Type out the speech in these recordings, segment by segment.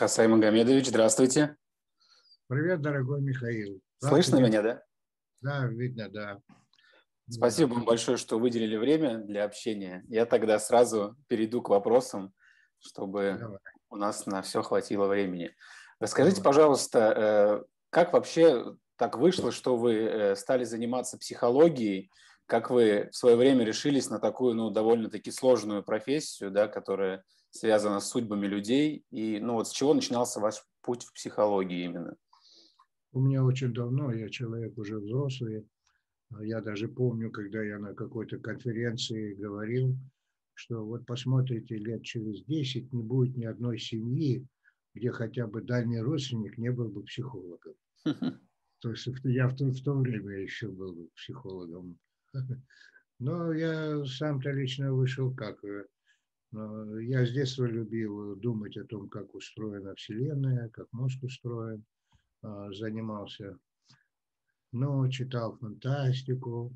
Хасай Магомедович, здравствуйте. Привет, дорогой Михаил. Слышно меня, да? Да, видно, да. Спасибо вам большое, что выделили время для общения. Я тогда сразу перейду к вопросам, чтобы Давай. у нас на все хватило времени. Расскажите, Давай. пожалуйста, э, как вообще так вышло, что вы э, стали заниматься психологией? Как вы в свое время решились на такую, ну, довольно-таки сложную профессию, да, которая связана с судьбами людей? И, ну, вот с чего начинался ваш путь в психологии именно? У меня очень давно, я человек уже взрослый, я даже помню, когда я на какой-то конференции говорил, что вот посмотрите, лет через 10 не будет ни одной семьи, где хотя бы дальний родственник не был бы психологом. То есть я в то, в то время еще был психологом. Но я сам-то лично вышел как... Э, я с детства любил думать о том, как устроена Вселенная, как мозг устроен. А, занимался но читал фантастику,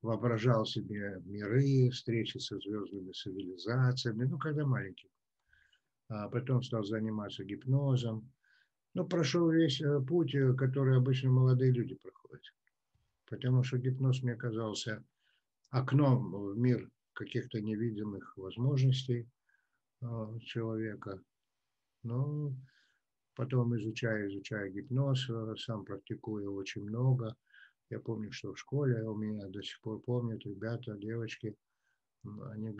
воображал себе миры, встречи со звездными цивилизациями, ну, когда маленький. А потом стал заниматься гипнозом. Ну, прошел весь э, путь, э, который обычно молодые люди проходят. Потому что гипноз мне казался окном в мир каких-то невидимых возможностей э, человека. Ну, Потом изучая, изучая гипноз, э, сам практикую очень много. Я помню, что в школе у меня до сих пор помнят ребята, девочки, они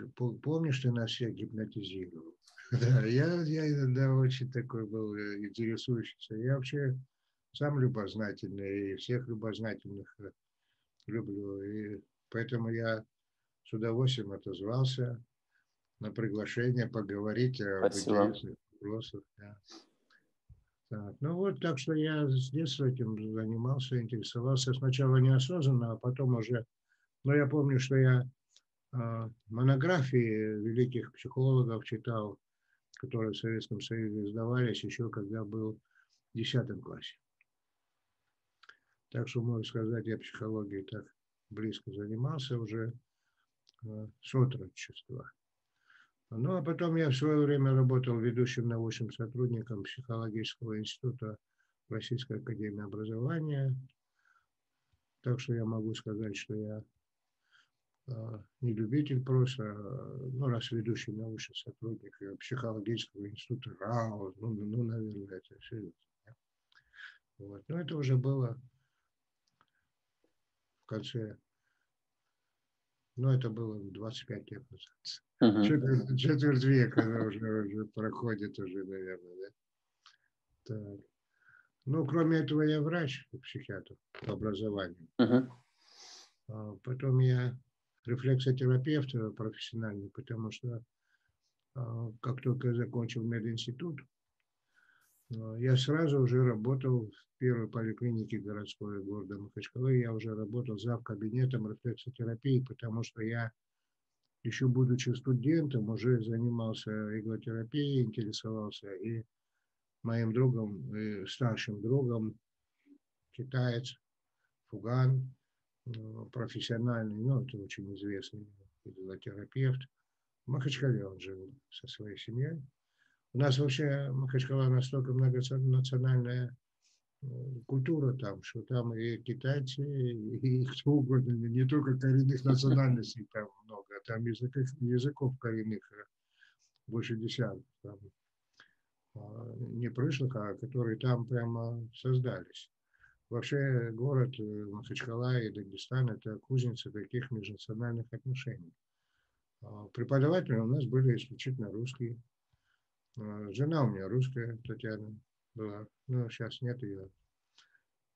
помнишь, ты нас всех гипнотизировал? Да, я, я иногда очень такой был э, интересующийся. Я вообще сам любознательный, и всех любознательных э, люблю. И поэтому я с удовольствием отозвался на приглашение поговорить об интересных вопросах. Да. Так, ну вот, так что я с детства этим занимался, интересовался сначала неосознанно, а потом уже, но я помню, что я э, монографии великих психологов читал, которые в Советском Союзе издавались еще когда был в 10 классе. Так что, можно сказать, я психологией так близко занимался уже с отрочества. Ну, а потом я в свое время работал ведущим научным сотрудником психологического института Российской академии образования. Так что я могу сказать, что я а, не любитель просто, а, ну, раз ведущий научный сотрудник психологического института РАО, ну, ну наверное, это серьезно. Вот. Но это уже было в конце ну, это было 25 лет назад. Uh-huh. Четверть, четверть века уже, уже проходит уже, наверное, да? Так. Ну, кроме этого, я врач, психиатр по образованию. Uh-huh. А потом я рефлексотерапевт профессиональный, потому что а, как только я закончил мединститут, я сразу уже работал в первой поликлинике городской города Махачкалы. Я уже работал за кабинетом рефлексотерапии, потому что я, еще будучи студентом, уже занимался иглотерапией, интересовался. И моим другом, и старшим другом, китаец, Фуган, э, профессиональный, ну, это очень известный иглотерапевт. В Махачкале он жил со своей семьей. У нас вообще Махачкала настолько многонациональная э, культура там, что там и китайцы, и кто угодно, не только коренных национальностей там много, там языков, языков коренных э, больше десяток там, а, не пришлых, а которые там прямо создались. Вообще город э, Махачкала и Дагестан – это кузница таких межнациональных отношений. А преподаватели у нас были исключительно русские, а, жена у меня русская, Татьяна была. Ну, сейчас нет ее.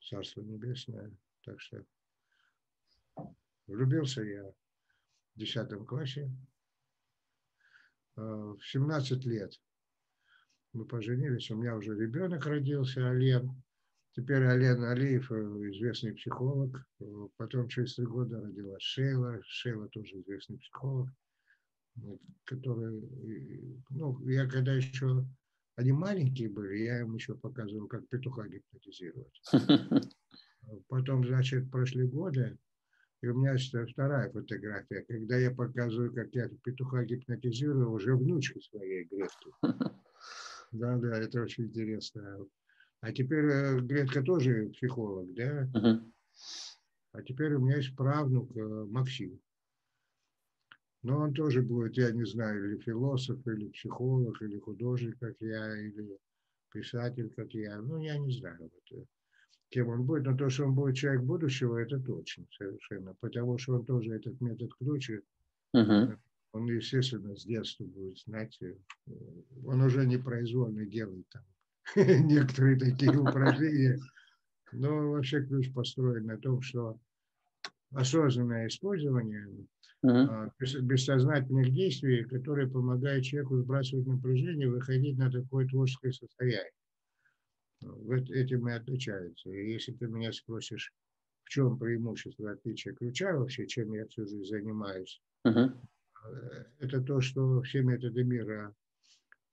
Царство небесное. Так что влюбился я в десятом классе. А, в 17 лет мы поженились. У меня уже ребенок родился, Ален. Теперь Ален Алиев, э, известный психолог. Потом через три года родилась Шейла. Шейла тоже известный психолог которые, ну, я когда еще, они маленькие были, я им еще показывал, как петуха гипнотизировать. Потом, значит, прошли годы, и у меня вторая фотография, когда я показываю, как я петуха гипнотизирую уже внучке своей Гретке. Да, да, это очень интересно. А теперь э, Гретка тоже психолог, да? А теперь у меня есть правнук э, Максим. Но он тоже будет, я не знаю, или философ, или психолог, или художник, как я, или писатель, как я. Ну, я не знаю, вот, э, кем он будет. Но то, что он будет человек будущего, это точно совершенно. Потому что он тоже этот метод ключ. Uh-huh. Он, естественно, с детства будет знать. Он уже непроизвольно делает там некоторые такие упражнения. Но вообще ключ построен на том, что осознанное использование uh-huh. бессознательных действий, которые помогают человеку сбрасывать напряжение, выходить на такое творческое состояние. Вот этим и отличается. И если ты меня спросишь, в чем преимущество отличия ключа вообще, чем я всю жизнь занимаюсь, uh-huh. это то, что все методы мира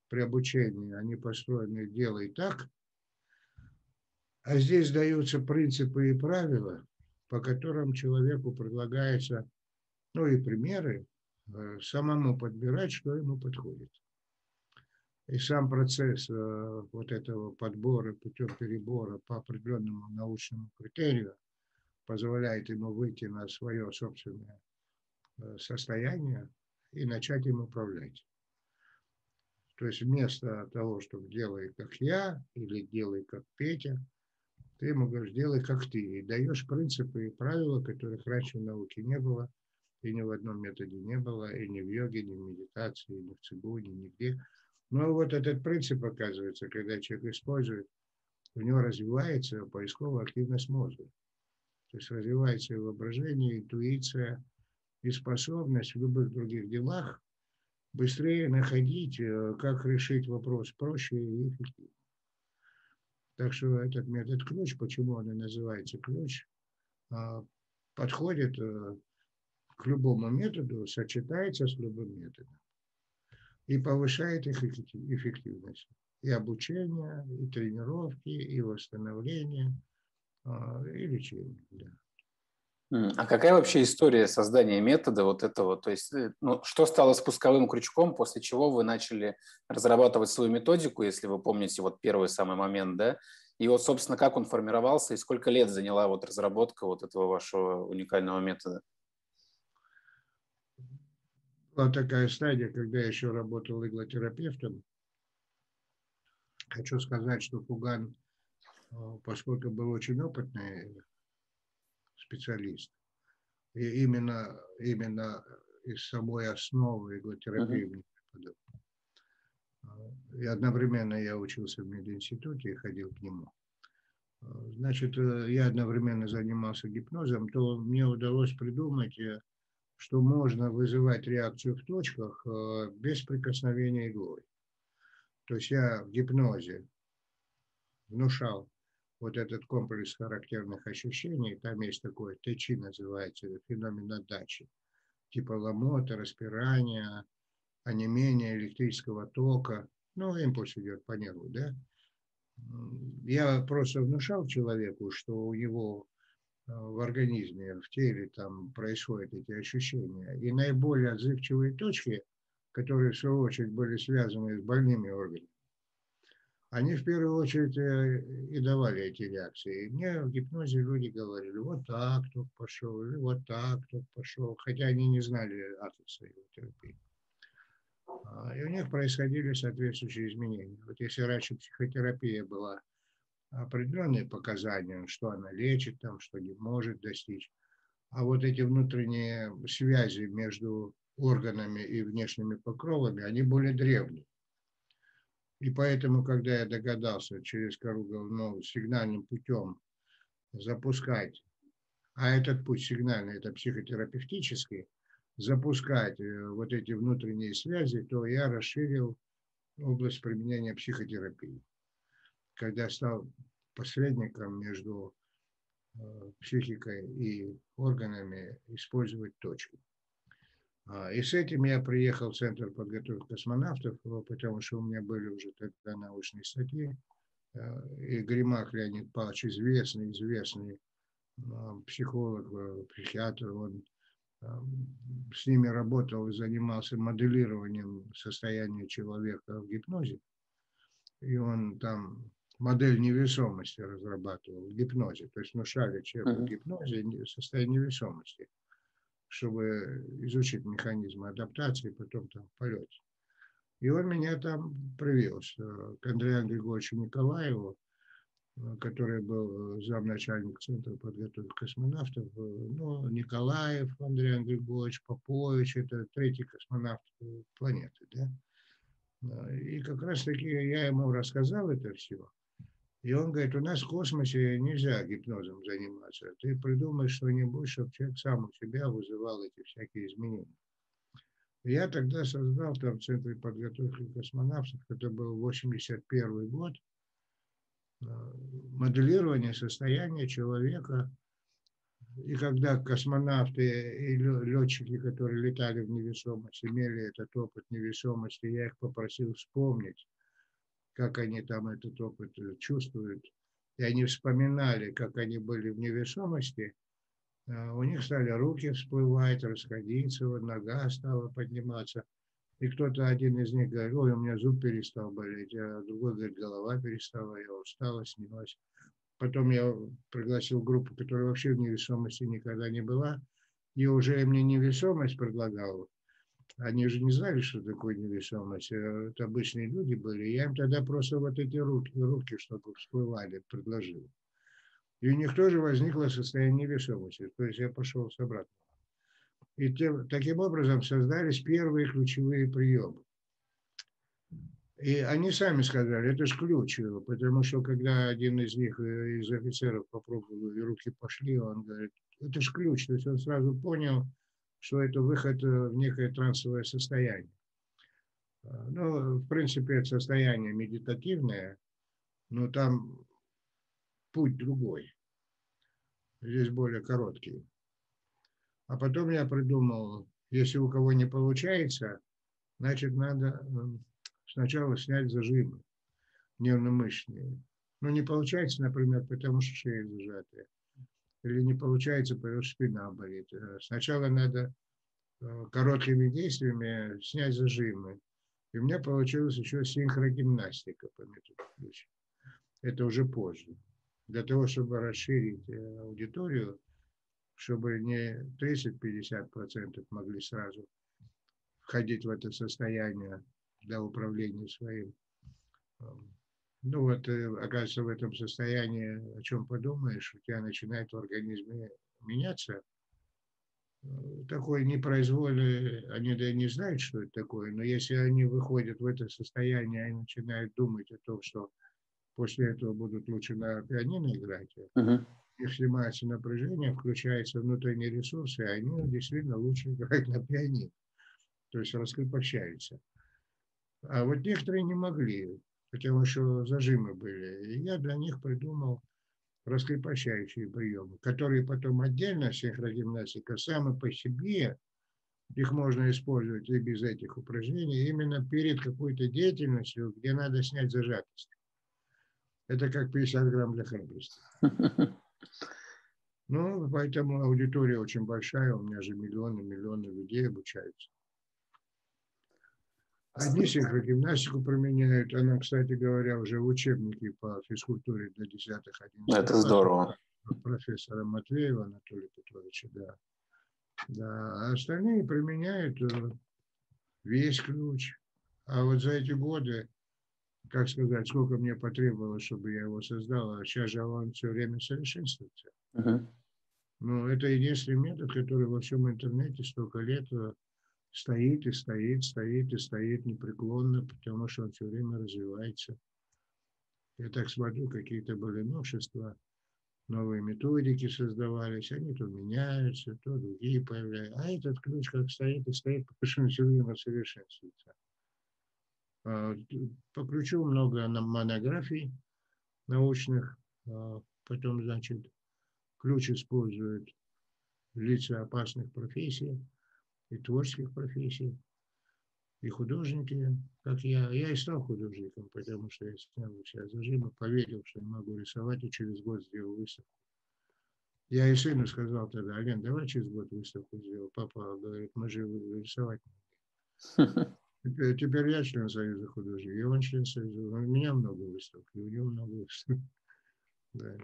при обучении, они построены «делай так», а здесь даются принципы и правила, по которым человеку предлагается, ну и примеры, э, самому подбирать, что ему подходит. И сам процесс э, вот этого подбора путем перебора по определенному научному критерию позволяет ему выйти на свое собственное э, состояние и начать им управлять. То есть вместо того, чтобы делай как я или делай как Петя, ты ему говоришь, делай как ты. И даешь принципы и правила, которых раньше в науке не было, и ни в одном методе не было, и ни в йоге, ни в медитации, ни в цигуне, нигде. Но вот этот принцип, оказывается, когда человек использует, у него развивается поисковая активность мозга. То есть развивается и воображение, интуиция, и способность в любых других делах быстрее находить, э, как решить вопрос проще и эффективнее. Так что этот метод ключ, почему он и называется ключ, а, подходит э, к любому методу, сочетается с любым методом и повышает их эффективность. И обучение, и тренировки, и восстановление, а, и лечение. Да. А какая вообще история создания метода вот этого? То есть, э, ну, что стало спусковым крючком, после чего вы начали разрабатывать свою методику, если вы помните вот первый самый момент, да? И вот, собственно, как он формировался и сколько лет заняла вот разработка вот этого вашего уникального метода? Была такая стадия, когда я еще работал иглотерапевтом. Хочу сказать, что Фуган, э, поскольку был очень опытный специалист. И именно, именно из самой основы иглотерапии uh-huh. И одновременно я учился в мединституте и ходил к нему. Значит, э, я одновременно занимался гипнозом, то мне удалось придумать, э, что можно вызывать реакцию в точках э, без прикосновения иглой. То есть я в гипнозе внушал вот этот комплекс характерных ощущений, там есть такое ТЧ называется, феномен отдачи, типа ломота, распирания, онемения электрического тока, ну, импульс идет по нерву, да. Я просто внушал человеку, что у него э, в организме, в теле там происходят эти ощущения. И наиболее отзывчивые точки, которые в свою очередь были связаны с больными органами, они в первую очередь э, и давали эти реакции. И мне в гипнозе люди говорили, вот так тут пошел, или вот так тут пошел, хотя они не знали атоса его терапии. И у них происходили соответствующие изменения. Вот если раньше психотерапия была определенные показания, что она лечит, там, что не может достичь, а вот эти внутренние связи между органами и внешними покровами, они более древние. И поэтому, когда я догадался через кору головного сигнальным путем запускать, а этот путь сигнальный, это психотерапевтический, запускать э, вот эти внутренние связи, то я расширил область применения психотерапии. Когда стал посредником между э, психикой и органами использовать точку. А, и с этим я приехал в Центр подготовки космонавтов, потому что у меня были уже тогда научные статьи. А, и Гримак Леонид Павлович, известный, известный а, психолог, э, психиатр, он с ними работал и занимался моделированием состояния человека в гипнозе. и он там модель невесомости разрабатывал в гипнозе, то есть внушали человеку в гипнозе состояние невесомости, чтобы изучить механизмы адаптации, потом там полет. И он меня там привез к Андрею Григорьевичу Николаеву, который был замначальник Центра подготовки космонавтов. Ну, Николаев Андрей Григорьевич, Попович, это третий космонавт планеты, да. И как раз таки я ему рассказал это все. И он говорит, у нас в космосе нельзя гипнозом заниматься. Ты придумай что-нибудь, чтобы человек сам у себя вызывал эти всякие изменения. Я тогда создал там в Центре подготовки космонавтов, это был 81 год, э, моделирование состояния человека. И когда космонавты и летчики, которые летали в невесомость, имели этот опыт невесомости, я их попросил вспомнить, как они там этот опыт чувствуют. И они вспоминали, как они были в невесомости, а, у них стали руки всплывать, расходиться, вот нога стала подниматься. И кто-то один из них говорит, ой, у меня зуб перестал болеть, а другой говорит, голова перестала, я устала, снялась. Потом я пригласил группу, которая вообще в невесомости никогда не была, и уже им не невесомость предлагал. Они же не знали, что такое невесомость. А это обычные люди были. Я им тогда просто вот эти руки, руки чтобы всплывали, предложил. И у них тоже возникло состояние невесомости. То есть я пошел с обратного. И тем, таким образом создались первые ключевые приемы. И они сами сказали, это же ключ, потому что когда один из них, э, из офицеров попробовал, и руки пошли, он говорит, это же ключ. То есть он сразу понял, что это выход э, в некое трансовое состояние. А, ну, в принципе, это состояние медитативное, но там путь другой. Здесь более короткий. А потом я придумал, если у кого не получается, значит, надо эм, сначала снять зажимы нервно-мышечные. Ну, не получается, например, потому что шея зажатая. Или не получается, потому что спина болит. Э, сначала надо э, короткими действиями снять зажимы. И у меня получилась еще синхрогимнастика по методу ключа. Это уже позже для того, чтобы расширить э, аудиторию, чтобы не 30-50% могли сразу входить в это состояние для управления своим. Ну вот, э, оказывается, в этом состоянии, о чем подумаешь, у тебя начинает в организме меняться. Э, такой непроизвольный, они да не знают, что это такое, но если они выходят в это состояние и начинают думать о том, что после этого будут лучше на пианино играть. Uh-huh. Их снимается напряжение, включаются внутренние ресурсы, и они действительно лучше играют на пианино. То есть раскрепощаются. А вот некоторые не могли, потому что зажимы были. И я для них придумал раскрепощающие приемы, которые потом отдельно синхрогимнастика сами по себе, их можно использовать и без этих упражнений, именно перед какой-то деятельностью, где надо снять зажатость. Это как 50 грамм для храбрости. Ну, поэтому аудитория очень большая, у меня же миллионы, миллионы людей обучаются. Одни синхрогимнастику применяют, она, кстати говоря, уже в учебнике по физкультуре для 10-11 Это здорово. Профессора Матвеева Анатолия Петровича, да. Да, а остальные применяют э, весь ключ. А вот за эти годы как сказать, сколько мне потребовалось, чтобы я его создал, а сейчас же он все время совершенствуется. Uh-huh. Ну, это единственный метод, который во всем интернете столько лет э, стоит и стоит, стоит и стоит непреклонно, потому что он все время развивается. Я так смотрю, какие-то были новшества, новые методики создавались, они то меняются, то другие появляются. А этот ключ как стоит и стоит, потому что он все время совершенствуется. А, по ключу много монографий научных. А, потом, значит, ключ используют лица опасных профессий и творческих профессий, и художники, как я. Я и стал художником, потому что я снял все зажимы, поверил, что я могу рисовать, и через год сделал выставку. Я и сыну сказал тогда, Ален, давай через год выставку сделал. Папа говорит, мы же рисовать не Теперь, теперь я член Союза художников, и он член Союза. У меня много выставок, и у него много выставок. Да.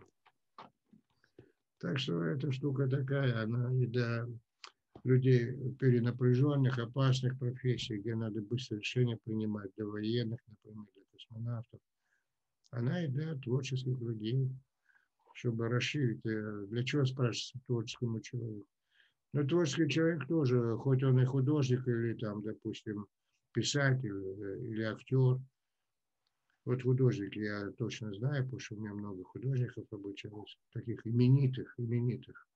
Так что эта штука такая, она и для людей перенапряженных, опасных профессий, где надо быстро решения принимать, для военных, например, для космонавтов. Она и для творческих людей, чтобы расширить. Э, для чего спрашивается творческому человеку? Но творческий человек тоже, хоть он и художник или там, допустим, писатель э, или актер. Вот художники я точно знаю, потому что у меня много художников обучалось, таких именитых, именитых.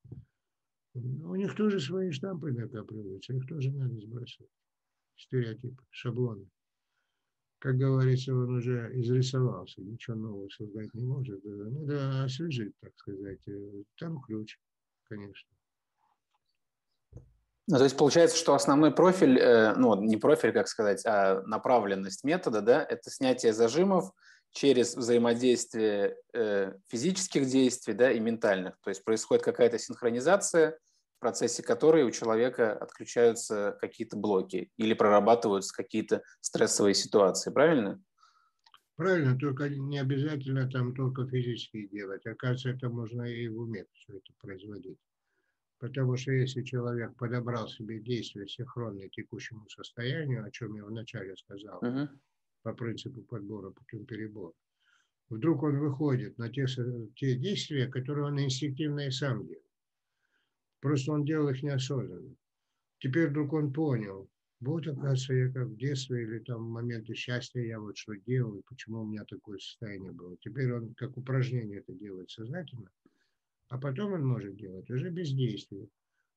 У них тоже свои штампы накапливаются, их тоже надо сбрасывать. Стереотипы, шаблоны. Как говорится, он уже изрисовался, ничего нового создать не может. Надо освежить, так сказать. Там ключ, конечно. Ну, то есть получается, что основной профиль, э, ну не профиль, как сказать, а направленность метода, да, это снятие зажимов через взаимодействие э, физических действий, да, и ментальных. То есть происходит какая-то синхронизация, процессе которой у человека отключаются какие-то блоки или прорабатываются какие-то стрессовые ситуации, правильно? Правильно, только не обязательно там только физически делать. Оказывается, это можно и в уме все это производить. Потому что если человек подобрал себе действия синхронные текущему состоянию, о чем я вначале сказал, uh-huh. по принципу подбора путем перебора, вдруг он выходит на те, те действия, которые он инстинктивно и сам делал. Просто он делал их неосознанно. Теперь вдруг он понял, вот, оказывается, я как в детстве или там в моменты счастья я вот что делал, и почему у меня такое состояние было. Теперь он как упражнение это делает сознательно – а потом он может делать уже без действия.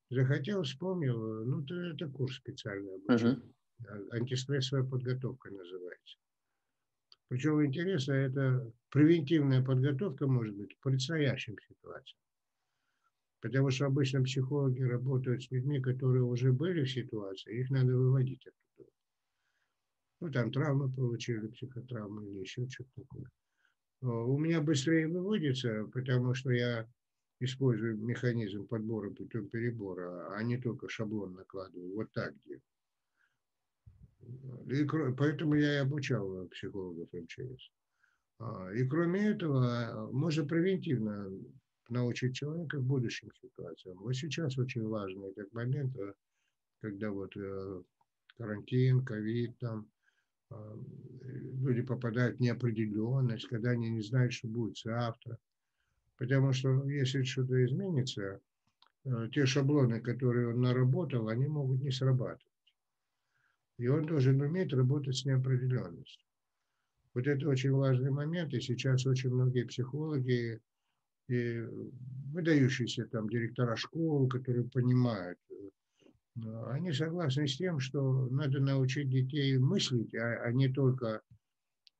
Захотел, вспомнил, ну, это, это курс специальный обучения. Uh-huh. Антистрессовая подготовка называется. Причем интересно, это превентивная подготовка может быть к предстоящим ситуациям. Потому что обычно психологи работают с людьми, которые уже были в ситуации, их надо выводить оттуда. Ну, там травмы получили, психотравмы или еще что-то такое. У меня быстрее выводится, потому что я использую механизм подбора путем перебора, а не только шаблон накладываю. Вот так делаю. И, поэтому я и обучал психологов МЧС. А, и кроме этого, можно превентивно научить человека в будущим ситуациям. Вот сейчас очень важный этот момент, э, когда вот э, карантин, ковид, там а, люди попадают в неопределенность, когда они не знают, что будет завтра. Потому что если что-то изменится, э, те шаблоны, которые он наработал, они могут не срабатывать. И он должен уметь работать с неопределенностью. Вот это очень важный момент, и сейчас очень многие психологи и выдающиеся там директора школ, которые понимают, э, они согласны с тем, что надо научить детей мыслить, а, а не только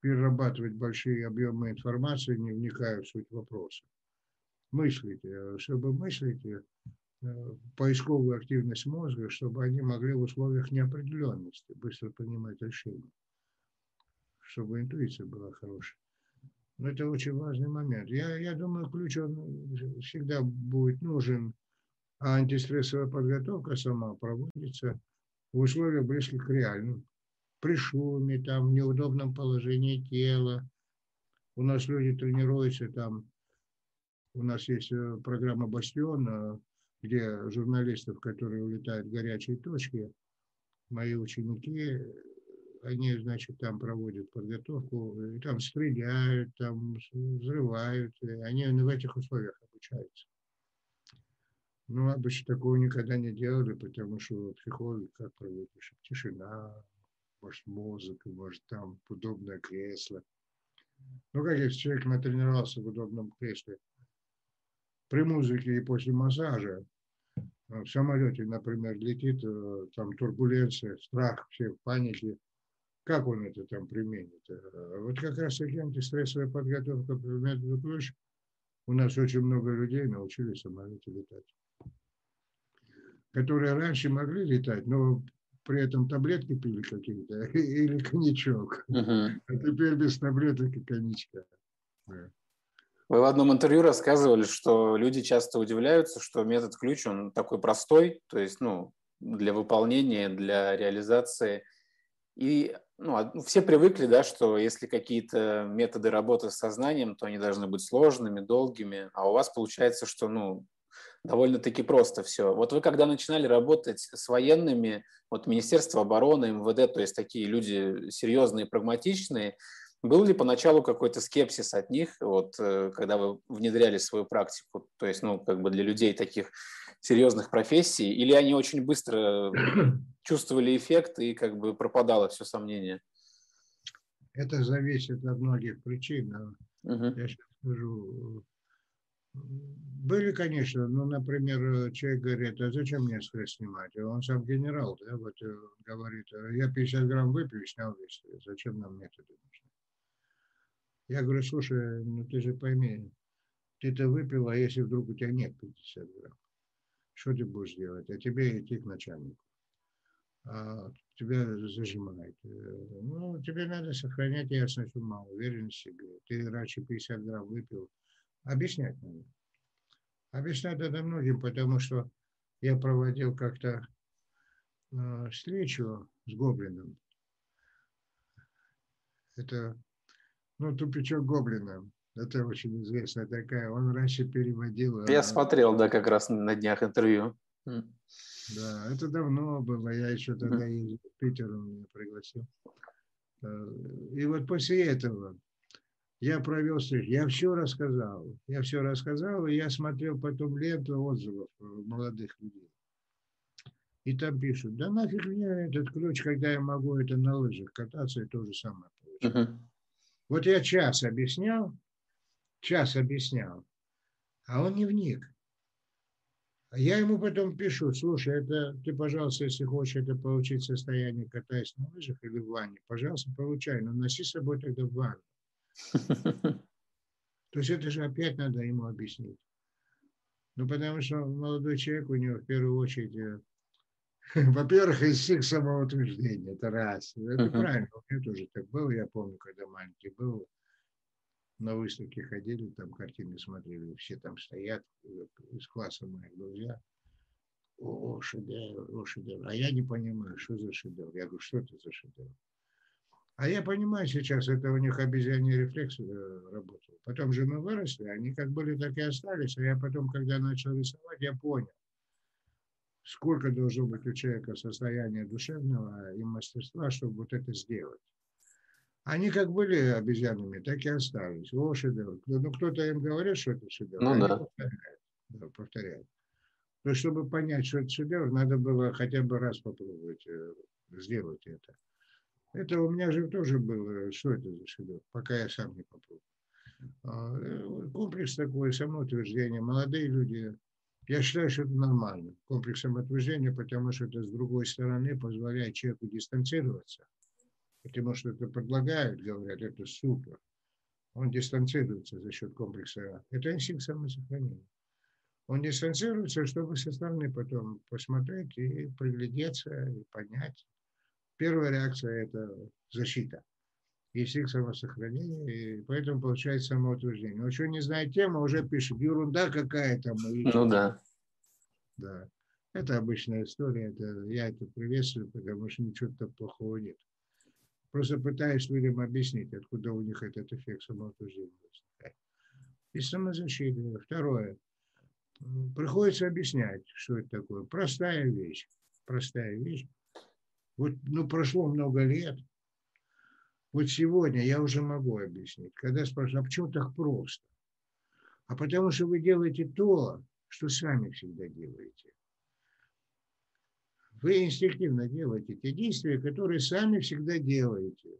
перерабатывать большие объемы информации, не вникая в суть вопроса мыслите, э, чтобы мыслить, э, поисковую активность мозга, чтобы они могли в условиях неопределенности быстро принимать решения, чтобы интуиция была хорошая. Но это очень важный момент. Я, я думаю, ключ он всегда будет нужен, а антистрессовая подготовка сама проводится в условиях близких к реальным. При шуме, там, в неудобном положении тела. У нас люди тренируются там у нас есть э, программа «Бастион», э, где журналистов, которые улетают в горячие точки, мои ученики, они, значит, там проводят подготовку, там стреляют, там взрывают, они в этих условиях обучаются. Ну, обычно такого никогда не делали, потому что психологи как проводишь? Тишина, может, музыка, может, там удобное кресло. Ну, как если человек натренировался в удобном кресле, при музыке и после массажа в самолете, например, летит, э, там турбуленция, страх, все в панике, как он это там применит? Э, вот как раз таки антистрессовая подготовка по методу ключ. У нас очень много людей научились в самолете летать. Которые раньше могли летать, но при этом таблетки пили какие-то или коньячок. Uh-huh. А теперь без таблеток и коньячка. Вы в одном интервью рассказывали, что люди часто удивляются, что метод ключ, он такой простой, то есть, ну, для выполнения, для реализации, И ну, ну, все привыкли, да, что если какие-то методы работы с сознанием, то они должны быть сложными, долгими, а у вас получается, что ну, довольно-таки просто все. Вот вы когда начинали работать с военными, вот Министерство обороны, МВД, то есть такие люди серьезные, прагматичные, был ли поначалу какой-то скепсис от них, вот, э, когда вы внедряли свою практику, то есть, ну, как бы для людей таких серьезных профессий, или они очень быстро чувствовали эффект и как бы пропадало все сомнение? Это зависит от многих причин. Угу. Я сейчас скажу. Были, конечно, ну, например, человек говорит, а зачем мне стресс снимать? Он сам генерал, да, вот э, говорит, я 50 грамм выпью и снял весь стресс, зачем нам методы нужны? Я говорю, слушай, ну ты же пойми, ты-то выпил, а если вдруг у тебя нет 50 грамм, что ты будешь делать? А тебе идти к начальнику. А тебя зажимает. Ну, тебе надо сохранять ясность ума, уверенность в себе. Ты раньше 50 грамм выпил. Объяснять надо. Объяснять надо многим, потому что я проводил как-то э, встречу с Гоблином. Это ну, тупичок гоблина. Это очень известная такая. Он раньше переводил... Я э, смотрел, да, как раз на днях интервью. Да, это давно было. Я еще тогда ездил в Питер, он меня пригласил. Э, и вот после этого я провел встречу. Я все рассказал. Я все рассказал, и я смотрел потом ленту отзывов молодых людей. И там пишут, да нафиг мне этот ключ, когда я могу это на лыжах кататься, и то же самое получить. Uh-huh. Вот я час объяснял, час объяснял, а он не вник. А я ему потом пишу, слушай, это ты, пожалуйста, если хочешь это получить состояние, катаясь на лыжах или в ванне, пожалуйста, получай, но носи с собой тогда в ванну. То есть это же опять надо ему объяснить. Ну, потому что молодой человек, у него в первую очередь э, во-первых, инстинкт самоутверждения, это раз. Это uh-huh. правильно, у меня тоже так было, я помню, когда маленький был, на выставке ходили, там картины смотрели, все там стоят, из класса моих друзья. О, шедевр, о, шедевр. А я не понимаю, что за шедевр. Я говорю, что это за шедевр? А я понимаю сейчас, это у них обезьяний рефлекс э, работал. Потом же мы выросли, они как были, так и остались. А я потом, когда начал рисовать, я понял сколько должно быть у человека состояния душевного и мастерства, чтобы вот это сделать. Они как были обезьянами, так и остались. О, шедевр. Ну, кто-то им говорит, что это шедевр, ну, они да. повторяют. Да, повторяют. Но чтобы понять, что это шедевр, надо было хотя бы раз попробовать э, сделать это. Это у меня же тоже было, что это за шедевр, пока я сам не попробовал. А, э, комплекс такой, самоутверждение. Молодые люди я считаю, что это нормально, комплекс самоотвержения, потому что это с другой стороны позволяет человеку дистанцироваться. Потому что это предлагают, говорят, это супер. Он дистанцируется за счет комплекса. Это инстинкт самосохранения. Он дистанцируется, чтобы со стороны потом посмотреть и приглядеться, и понять. Первая реакция – это защита инстинкт самосохранения, и поэтому получается самоутверждение. Но что не знает тему, уже пишет, ерунда какая-то. Ну да. Да. Это обычная история, это, я это приветствую, потому что ничего то плохого нет. Просто пытаюсь людям объяснить, откуда у них этот эффект самоутверждения возникает. И самозащита. Второе. Приходится объяснять, что это такое. Простая вещь. Простая вещь. Вот, ну, прошло много лет, вот сегодня я уже могу объяснить. Когда спрашивают, а почему так просто? А потому что вы делаете то, что сами всегда делаете. Вы инстинктивно делаете те действия, которые сами всегда делаете.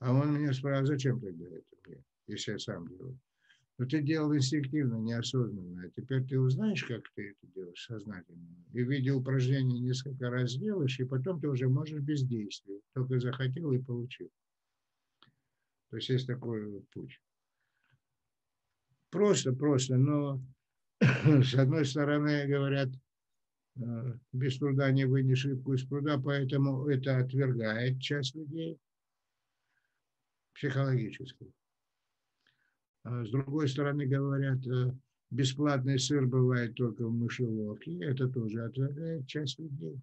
А он меня спрашивает, а зачем тогда это мне, если я сам делаю? Но ты делал инстинктивно, неосознанно. А теперь ты узнаешь, как ты это делаешь сознательно. И в виде упражнений несколько раз делаешь, и потом ты уже можешь без действия. Только захотел и получил. То есть есть такой путь. Просто, просто, но с одной стороны говорят, без труда не вынешь рыбку из пруда, поэтому это отвергает часть людей психологически. А с другой стороны говорят, э, бесплатный сыр бывает только в мышеловке, это тоже отвергает часть людей.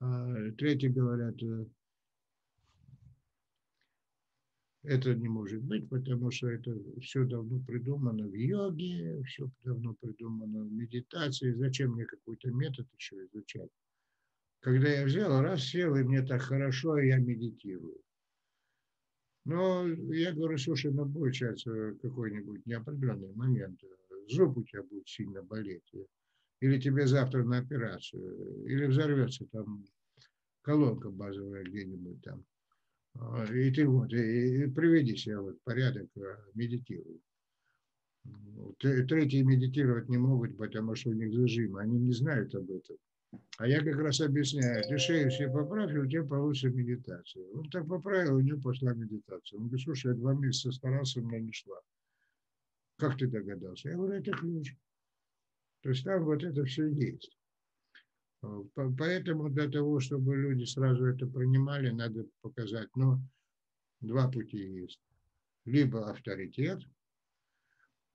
А третьи говорят, э, Это не может быть, потому что это все давно придумано в йоге, все давно придумано в медитации. Зачем мне какой-то метод еще изучать? Когда я взял, раз сел, и мне так хорошо, и я медитирую. Но я говорю, слушай, ну будет сейчас э, какой-нибудь неопределенный момент, зуб у тебя будет сильно болеть, или тебе завтра на операцию, или взорвется там колонка базовая где-нибудь там. А, и ты вот, и, приведи себя вот в порядок, а, медитируй. Третьи медитировать не могут, потому что у них зажим, они не знают об этом. А я как раз объясняю, ты шею себе поправь, и у тебя получится медитация. Он так поправил, у него пошла медитация. Он говорит, слушай, я два месяца старался, у меня не шла. Как ты догадался? Я говорю, это ключ. То есть там вот это все есть. Поэтому для того, чтобы люди сразу это принимали, надо показать, ну, два пути есть. Либо авторитет,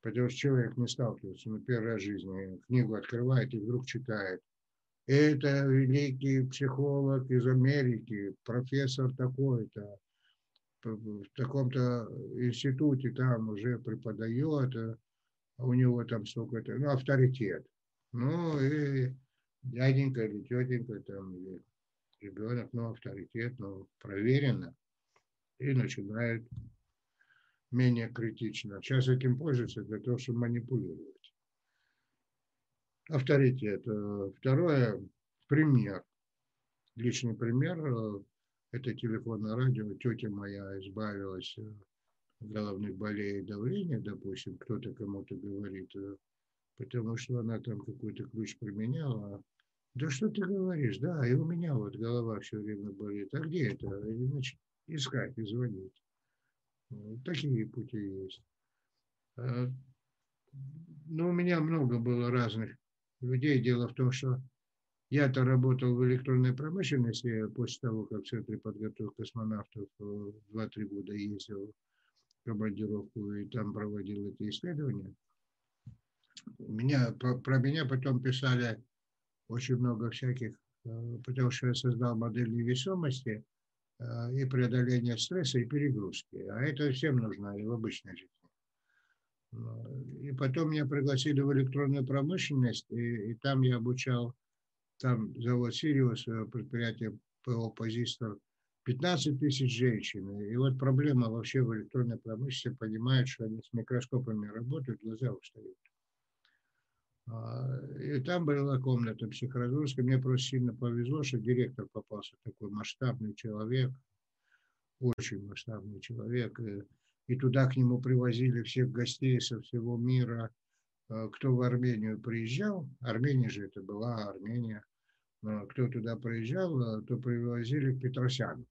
потому что человек не сталкивается, ну, первый раз в жизни книгу открывает и вдруг читает. Это великий психолог из Америки, профессор такой-то, в таком-то институте там уже преподает, а у него там столько-то, ну, авторитет. Ну, и дяденька или тетенька, там, или ребенок, ну, авторитет, ну, проверено, и начинает менее критично. Сейчас этим пользуются для того, чтобы манипулировать. Авторитет. Э, второе, пример. Личный пример э, – это телефонное радио. Тетя моя избавилась от э, головных болей и давления, допустим, кто-то кому-то говорит, потому что она там какой-то ключ применяла, да что ты говоришь? Да, и у меня вот голова все время болит. А где это? Иначе искать и звонить. Такие пути есть. А, ну, у меня много было разных людей. Дело в том, что я-то работал в электронной промышленности после того, как в Центре подготовки космонавтов 2-3 э, года ездил в командировку и там проводил эти исследования. Меня, про меня потом писали очень много всяких, э, потому что я создал модель невесомости э, и преодоления стресса и перегрузки. А это всем нужно и в обычной жизни. И потом меня пригласили в электронную промышленность, и, и там я обучал, там завод Сириус, э, предприятие ПО «Позистор», 15 тысяч женщин. И вот проблема вообще в электронной промышленности, понимают, что они с микроскопами работают, глаза устают. А, и там была комната психоразгрузка. Мне просто сильно повезло, что директор попался такой масштабный человек, очень масштабный человек. И туда к нему привозили всех гостей со всего мира, а, кто в Армению приезжал. Армения же это была Армения. Кто туда приезжал, то привозили к Петросяну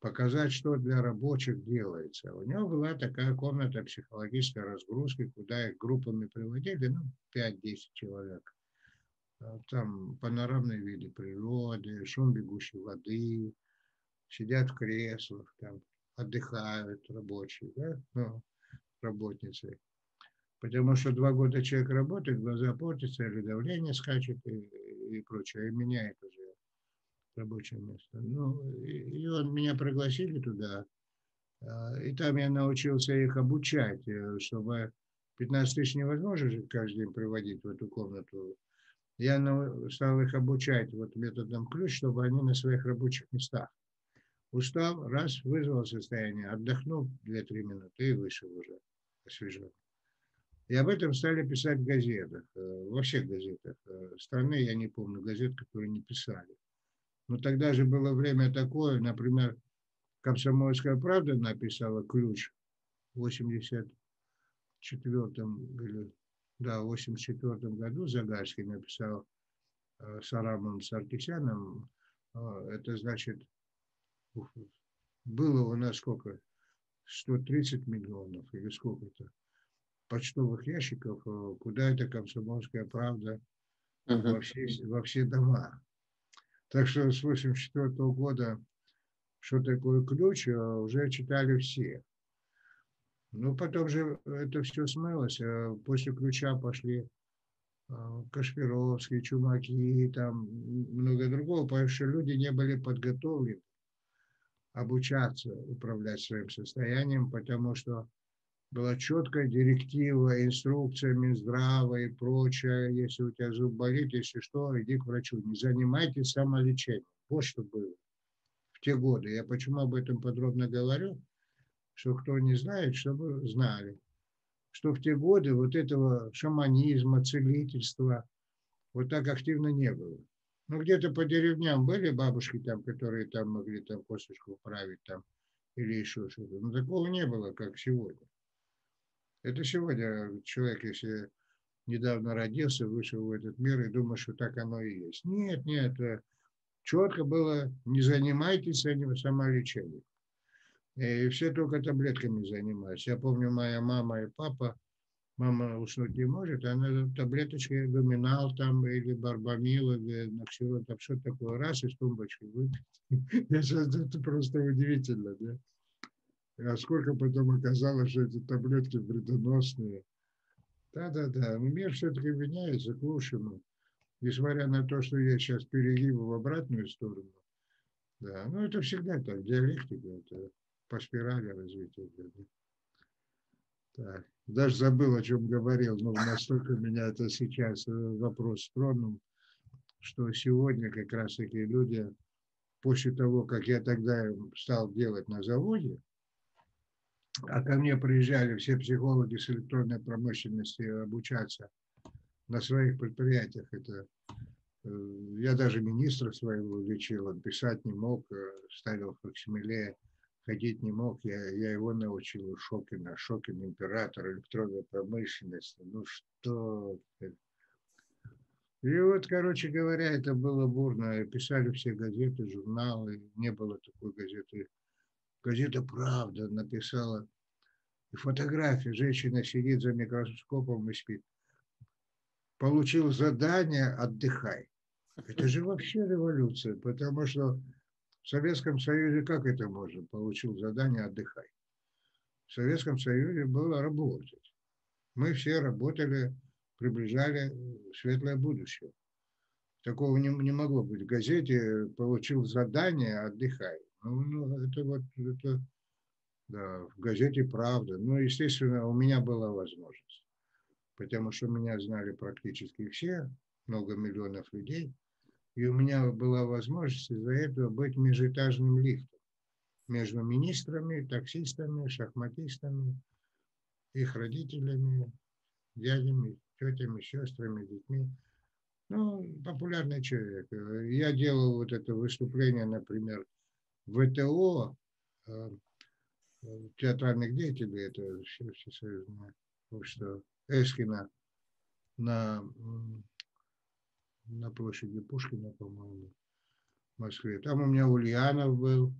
показать, что для рабочих делается. У него была такая комната психологической разгрузки, куда их группами приводили, ну, 5-10 человек. А там панорамные виды природы, шум бегущей воды, сидят в креслах, там отдыхают рабочие, да, ну, работницы. Потому что два года человек работает, глаза портятся, или давление скачет и, и прочее, и меняет уже рабочее место. Ну, и, он меня пригласили туда, а, и там я научился их обучать, э, чтобы 15 тысяч невозможно же каждый день приводить в эту комнату. Я стал их обучать вот методом ключ, чтобы они на своих рабочих местах. Устал, раз, вызвал состояние, отдохнул 2-3 минуты и вышел уже освежен. И об этом стали писать в газетах, э, во всех газетах э, страны, я не помню газет, которые не писали. Но тогда же было время такое, например, «Комсомольская правда» написала «Ключ» в 84-м, или, да, в 84 году Загарский написал э, с Арамом Саркисяном, э, это значит, было у нас сколько, 130 миллионов или сколько-то почтовых ящиков, э, куда эта комсомольская правда uh-huh. во, все, во все дома. Так что с 1984 года, что такое ключ, а уже читали все. Ну, потом же это все смылось. А после ключа пошли а, Кашпировский, Чумаки и там много другого, потому что люди не были подготовлены. обучаться управлять своим состоянием, потому что была четкая директива, инструкция Минздрава и прочее. Если у тебя зуб болит, если что, иди к врачу. Не занимайтесь самолечением. Вот что было в те годы. Я почему об этом подробно говорю? Что кто не знает, чтобы знали. Что в те годы вот этого шаманизма, целительства вот так активно не было. Ну, где-то по деревням были бабушки там, которые там могли там косточку вправить там или еще что-то. Но такого не было, как сегодня. Это сегодня человек, если недавно родился, вышел в этот мир и думает, что так оно и есть. Нет, нет, э, четко было, не занимайтесь самолечением. И все только таблетками занимаются. Я помню, моя мама и папа мама уснуть не может, она таблеточки гуминал там или барбамил или ноксилон, там что такое, раз из тумбочки выпить. Я сейчас, это просто удивительно, да? А сколько потом оказалось, что эти таблетки вредоносные. Да-да-да, мир все-таки меняется к лучшему. Несмотря на то, что я сейчас перегибу в обратную сторону. Да, но это всегда так, диалектика, это по спирали развития. Да. Так. Даже забыл, о чем говорил, но настолько меня это сейчас э, вопрос тронул, что сегодня как раз такие люди, после того, как я тогда стал делать на заводе, а ко мне приезжали все психологи с электронной промышленности обучаться на своих предприятиях. Это э, я даже министра своего лечил, он писать не мог, э, ставил факсимиле ходить не мог, я, я его научил Шокина, Шокин император электронной промышленности, ну что И вот, короче говоря, это было бурно. Писали все газеты, журналы, не было такой газеты. Газета «Правда» написала и фотография. Женщина сидит за микроскопом и спит. Получил задание «Отдыхай». Это же вообще революция, потому что в Советском Союзе как это можно? Получил задание «отдыхай». В Советском Союзе было работать. Мы все работали, приближали светлое будущее. Такого не, не могло быть. В газете получил задание «отдыхай». Ну, это вот, это, да, в газете «Правда». Ну, естественно, у меня была возможность. Потому что меня знали практически все, много миллионов людей – и у меня была возможность из-за этого быть межэтажным лифтом между министрами, таксистами, шахматистами, их родителями, дядями, тетями, сестрами, детьми. Ну, популярный человек. Я делал вот это выступление, например, ВТО, э, театральных деятелей, это всесоюзное общество Эскина, на на площади Пушкина, по-моему, в Москве. Там у меня Ульянов был,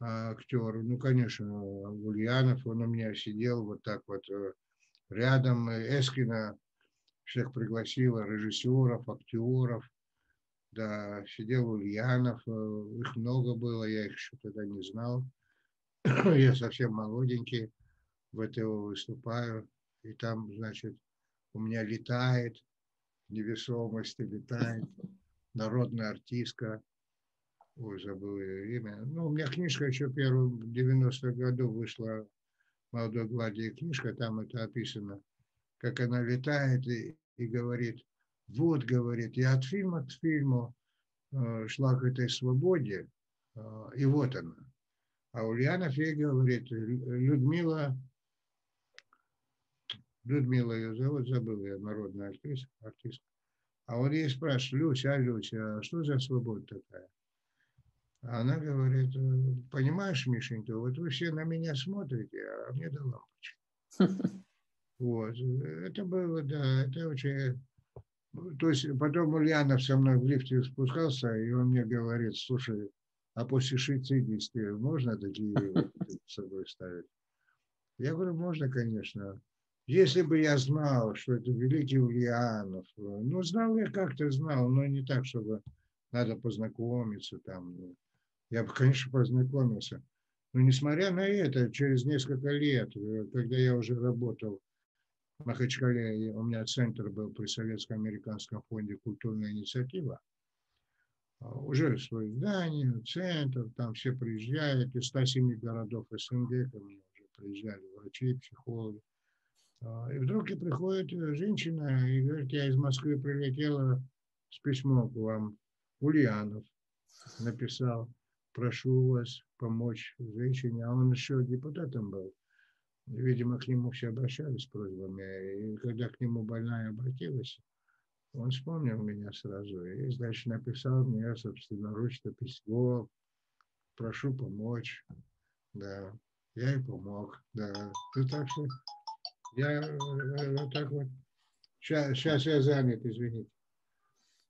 а, актер. Ну, конечно, Ульянов, он у меня сидел вот так вот э, рядом. Эскина всех пригласила, режиссеров, актеров. Да, сидел Ульянов, э, их много было, я их еще тогда не знал. я совсем молоденький, в ВТО выступаю, и там, значит, у меня летает невесомости летает, народная артистка, ой, забыл ее имя. Ну, у меня книжка еще первым в 90-х году вышла, «Молодой гладия» книжка, там это описано, как она летает и, и говорит, вот, говорит, я от фильма к фильму э, шла к этой свободе, э, и вот она. А Ульянов ей говорит, Людмила Людмила ее зовут, забыл я, народная артист, артистка. А он ей спрашивает, Люся, а Люся, а что за свобода такая? А она говорит, понимаешь, Мишенька, вот вы все на меня смотрите, а мне до лампочки. Вот, это было, да, это очень... То есть потом Ульянов со мной в лифте спускался, и он мне говорит, слушай, а после 60 можно такие с собой ставить? Я говорю, можно, конечно. Если бы я знал, что это великий Ульянов, ну, знал я как-то знал, но не так, чтобы надо познакомиться там. Я бы, конечно, познакомился. Но несмотря на это, через несколько лет, э, когда я уже работал Махачкале, у меня центр был при Советско-Американском фонде «Культурная инициатива», а, уже свое здание, центр, там все приезжают, из 107 городов СНГ ко мне уже приезжали врачи, психологи. А, и вдруг и приходит женщина и говорит, я из Москвы прилетела с письмом к вам. Ульянов написал, прошу вас помочь женщине, а он еще депутатом был. Видимо, к нему все обращались с просьбами. И когда к нему больная обратилась, он вспомнил меня сразу и, значит, написал мне собственноручно письмо, прошу помочь. Да, я и помог, да. Ну, так что я э, вот так вот, сейчас, сейчас я занят, извините.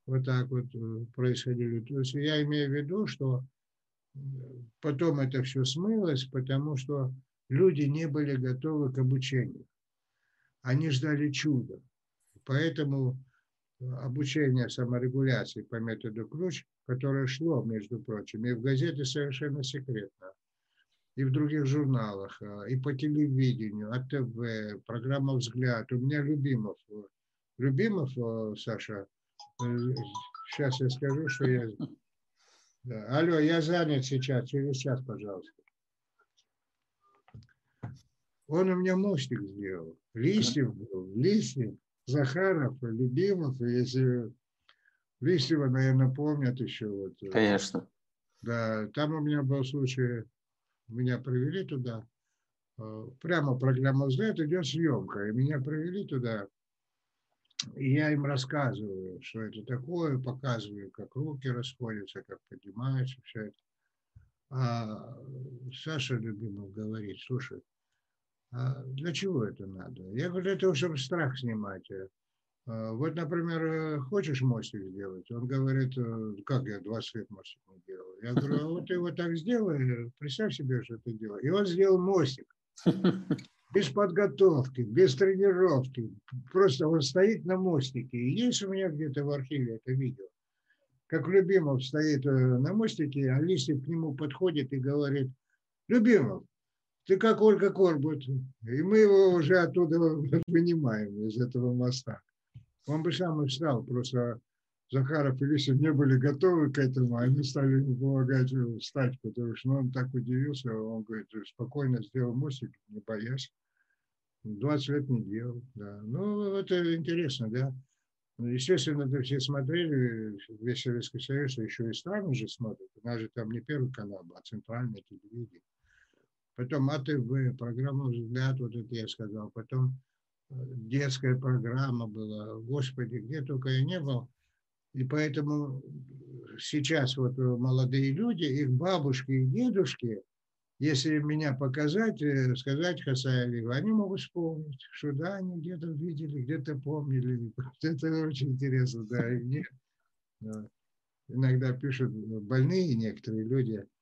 Вот так вот э, происходили. То есть я имею в виду, что э, потом это все смылось, потому что люди не были готовы к обучению. Они ждали чуда. Поэтому обучение саморегуляции по методу ключ, которое шло, между прочим, и в газете совершенно секретно, и в других журналах, а, и по телевидению, АТВ, программа «Взгляд». У меня Любимов. Любимов, а, Саша, сейчас э, я скажу, что я... Да. Алло, я занят сейчас, через час, пожалуйста. Он у меня мостик сделал. Листьев был, Листьев. Захаров, Любимов, если Листьева, наверное, помнят еще. Вот. Э, Конечно. Да, там у меня был случай, меня привели туда, э, прямо программа «Взгляд» идет съемка, и меня привели туда, и я им рассказываю, что это такое, показываю, как руки расходятся, как поднимаются, все это. А Саша Любимов говорит, слушай, для чего это надо? Я говорю, это чтобы страх снимать. А вот, например, э, хочешь мостик сделать? Он говорит, э, как я 20 лет мостик не делал. Я говорю, а вот ты вот так сделай, представь себе, что ты делаешь. И он сделал мостик. Без подготовки, без тренировки. Просто он стоит на мостике. И есть у меня где-то в архиве это видео. Как Любимов стоит э, на мостике, а Листьев к нему подходит и говорит, Любимов, ты как Ольга Корбут. И мы его уже оттуда вынимаем, из этого моста. Он бы сам и встал, просто Захаров и Лисов не были готовы к этому, они стали ему помогать встать, потому что ну, он так удивился, он говорит, спокойно сделал мостик, не боясь. 20 лет не делал, да. Ну, это интересно, да. Ну, естественно, это все смотрели, весь Советский Союз, а еще и страны же смотрят. У нас же там не первый канал, а центральное телевидение. Потом АТВ, программа «Взгляд», вот это я сказал. Потом э, детская программа была. Господи, где только я не был. И поэтому сейчас вот молодые люди, их бабушки и дедушки, если меня показать, э, сказать Хасаеву, они могут вспомнить, что да, они где-то видели, где-то помнили. Это очень интересно, да. И мне, иногда пишут больные некоторые люди –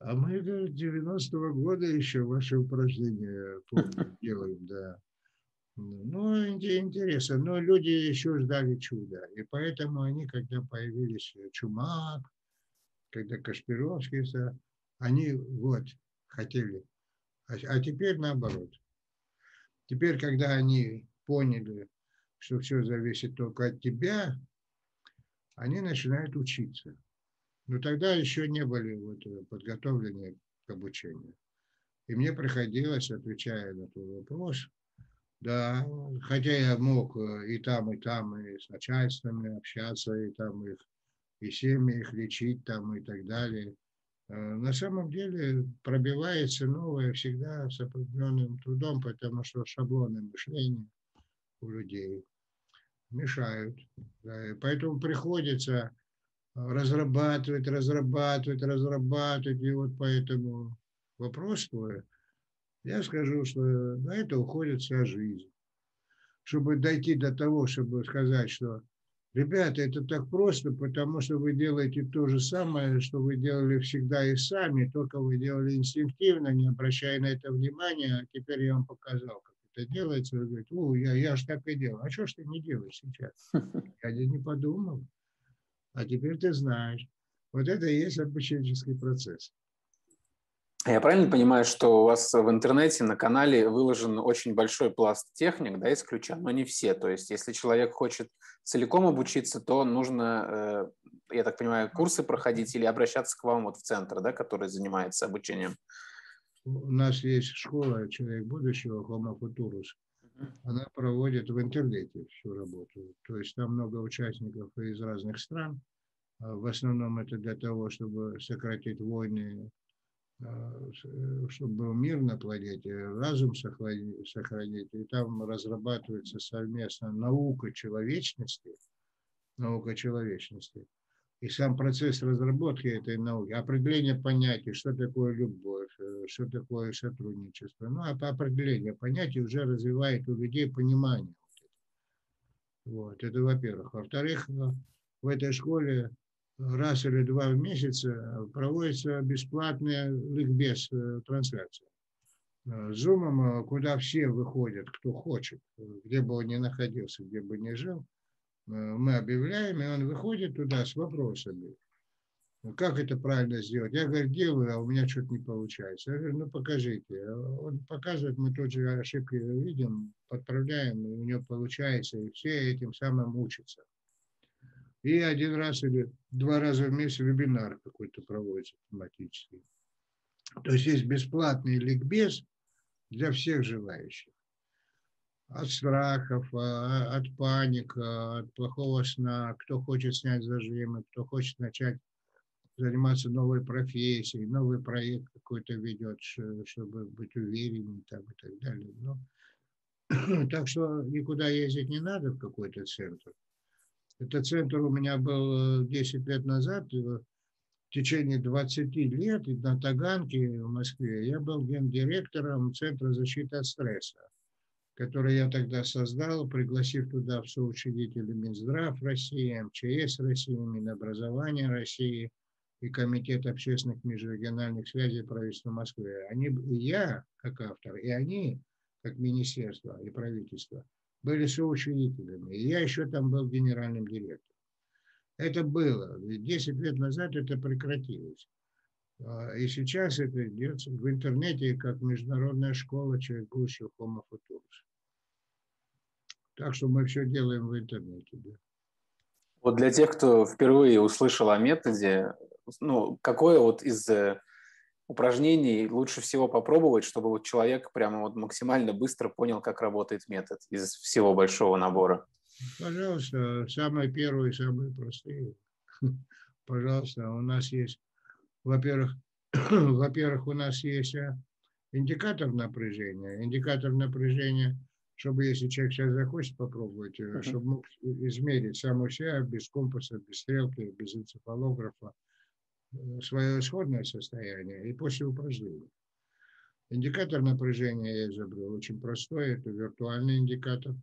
а мы, говорит, 90-го года еще ваши упражнения делаем, да. Ну, интересно. Но люди еще ждали чуда. И поэтому они, когда появились Чумак, когда Кашпировский, они вот хотели. А, а теперь наоборот. Теперь, когда они поняли, что все зависит только от тебя, они начинают учиться. Но тогда еще не были вот э, подготовлены к обучению. И мне приходилось, отвечая на этот вопрос, да, хотя я мог э, и там, и там, и с начальствами общаться, и там их, и семьи их лечить там и так далее. Э, на самом деле пробивается новое всегда с определенным трудом, потому что шаблоны мышления у людей мешают. Да, и поэтому приходится разрабатывать, разрабатывать, разрабатывать. И вот поэтому вопрос твой, я скажу, что на это уходит вся жизнь. Чтобы дойти до того, чтобы сказать, что ребята, это так просто, потому что вы делаете то же самое, что вы делали всегда и сами, только вы делали инстинктивно, не обращая на это внимания, а теперь я вам показал, как это делается. Вы говорите, о, я, я же так и делал. А что ж ты не делаешь сейчас? Я не подумал а теперь ты знаешь. Вот это и есть обученческий процесс. Я правильно понимаю, что у вас в интернете на канале выложен очень большой пласт техник, да, из ключа, но не все. То есть, если человек хочет целиком обучиться, то нужно э, я так понимаю, курсы проходить или обращаться к вам вот в центр, да, который занимается обучением? У нас есть школа «Человек будущего» Homo Futurus. Она проводит в интернете всю работу. То есть там много участников из разных стран. А в основном это для того, чтобы сократить войны, а, чтобы был мир на планете, разум сохранить. И там разрабатывается совместно наука человечности, наука человечности – и сам процесс разработки этой науки, определение понятий, что такое любовь, э, что такое сотрудничество. Ну, а по определению понятий уже развивает у людей понимание. Вот, это во-первых. Во-вторых, э, в этой школе раз или два в месяц э, проводится бесплатная ликбез трансляция. Зумом, куда все выходят, кто хочет, где бы он ни находился, где бы ни жил – Э, мы объявляем, и он выходит туда с вопросами. «Ну, как это правильно сделать? Я говорю, делаю, а у меня что-то не получается. Я говорю, ну покажите. Он показывает, мы тут же ошибки видим, подправляем, и у него получается, и все этим самым учатся. И один раз или два раза в месяц вебинар какой-то проводится тематический. То есть есть бесплатный ликбез для всех желающих от страхов, а, от паника, от плохого сна, кто хочет снять зажимы, кто хочет начать заниматься новой профессией, новый проект какой-то ведет, чтобы быть увереннее там, и так далее. Но, так что никуда ездить не надо в какой-то центр. Этот центр у меня был 10 лет назад, в течение 20 лет на Таганке в Москве я был гендиректором Центра защиты от стресса который я тогда создал, пригласив туда в соучредители Минздрав России, МЧС России, Минобразования России и Комитет общественных межрегиональных связей правительства Москвы. Они, и я, как автор, и они, как министерство и правительство, были соучредителями. И я еще там был генеральным директором. Это было. 10 лет назад это прекратилось. А, и сейчас это идет в интернете как международная школа будущего Homo Futurus. Так что мы все делаем в интернете. Да. Вот для тех, кто впервые услышал о методе, ну, какое вот из э, упражнений лучше всего попробовать, чтобы вот человек прямо вот максимально быстро понял, как работает метод из всего большого набора? Пожалуйста, самые первые, самые простые. Пожалуйста, у нас есть, во-первых, во-первых, у нас есть э, индикатор напряжения. Индикатор напряжения – чтобы если человек сейчас захочет попробовать, uh-huh. чтобы мог измерить сам у себя без компаса, без стрелки, без энцефалографа э, свое исходное состояние и после упражнения. Индикатор напряжения я изобрел очень простой, это виртуальный индикатор.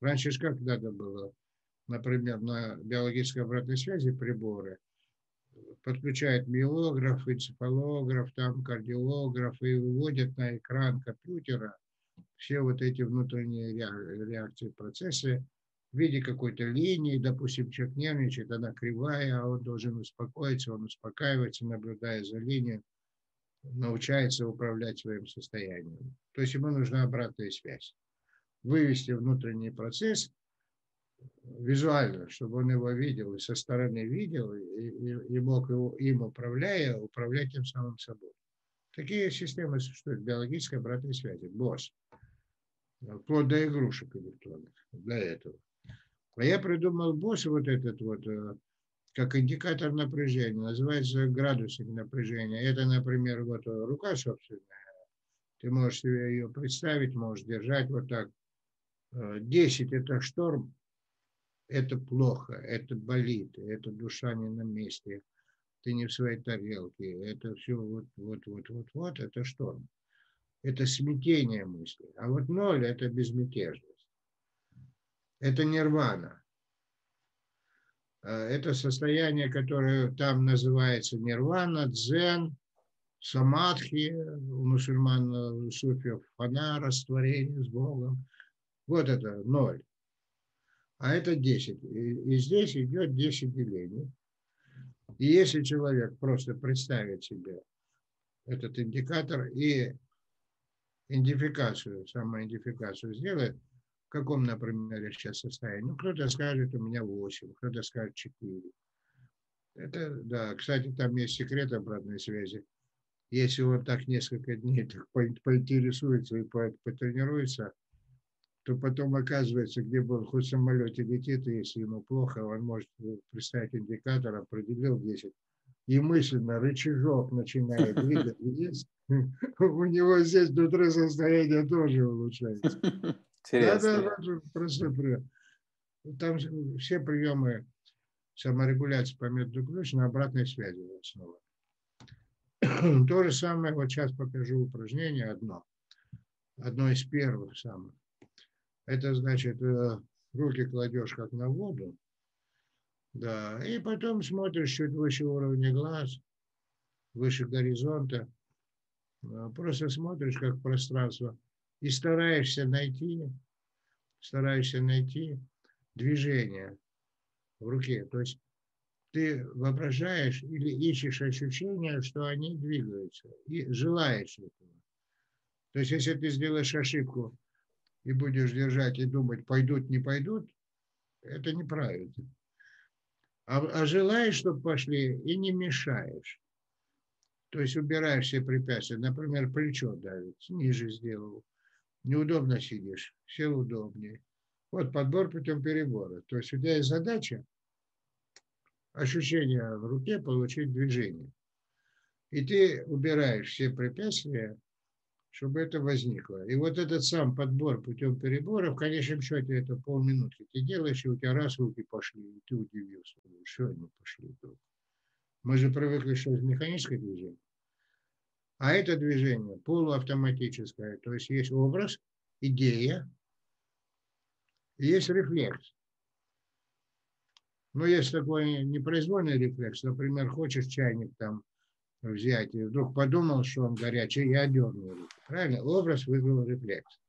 Раньше как надо было, например, на биологической обратной связи приборы подключают миограф, энцефалограф, там кардиограф и выводят на экран компьютера все вот эти внутренние реакции, процессы в виде какой-то линии, допустим, человек нервничает, она кривая, а он должен успокоиться, он успокаивается, наблюдая за линией, научается управлять своим состоянием. То есть ему нужна обратная связь. Вывести внутренний процесс визуально, чтобы он его видел и со стороны видел, и, и, и мог его, им управляя, управлять тем самым собой. Такие системы существуют, биологической обратной связи, БОС вплоть до игрушек электронных для этого. А я придумал босс вот этот вот, э, как индикатор напряжения, называется градусник напряжения. Это, например, вот рука собственная. Ты можешь себе ее представить, можешь держать вот так. 10 – это шторм, это плохо, это болит, это душа не на месте, ты не в своей тарелке, это все вот, вот, вот, вот, вот, это шторм это смятение мысли. А вот ноль – это безмятежность. Это нирвана. А, это состояние, которое там называется нирвана, дзен, самадхи, у мусульман, у суфиев фана, растворение с Богом. Вот это ноль. А это 10. И, здесь идет 10 делений. И если человек просто представит себе этот индикатор и идентификацию, самоидентификацию сделает, каком, например, сейчас состоянии. Ну, кто-то скажет, у меня 8, кто-то скажет 4. Это, да, кстати, там есть секрет обратной связи. Если он так несколько дней так поинтересуется и потренируется, то потом оказывается, где бы он хоть в самолете летит, и если ему плохо, он может представить индикатор, определил 10, и мысленно рычажок начинает двигать вниз, у него здесь внутри состояние тоже улучшается. Интересно. Да, да, просто прием. Там все приемы саморегуляции по методу ключ на обратной связи основа. То же самое, вот сейчас покажу упражнение одно. Одно из первых самых. Это значит, э, руки кладешь как на воду, да, и потом смотришь чуть выше уровня глаз, выше горизонта, просто смотришь как пространство и стараешься найти, стараешься найти движение в руке. То есть ты воображаешь или ищешь ощущение, что они двигаются, и желаешь этого. То есть, если ты сделаешь ошибку и будешь держать и думать, пойдут, не пойдут, это неправильно. А, а желаешь, чтобы пошли, и не мешаешь. То есть убираешь все препятствия. Например, плечо давит, ниже сделал. Неудобно сидишь, сел удобнее. Вот подбор путем перебора. То есть у тебя есть задача ощущение в руке получить движение. И ты убираешь все препятствия, чтобы это возникло. И вот этот сам подбор путем перебора, в конечном счете, это полминутки. Ты делаешь, и у тебя раз руки пошли, и ты удивился. Что они пошли? Мы же привыкли, что это механическое движение. А это движение полуавтоматическое. То есть есть образ, идея, есть рефлекс. Но есть такой непроизвольный рефлекс. Например, хочешь чайник там взять, и вдруг подумал, что он горячий, я дернул. Правильно? Образ вызвал рефлекс.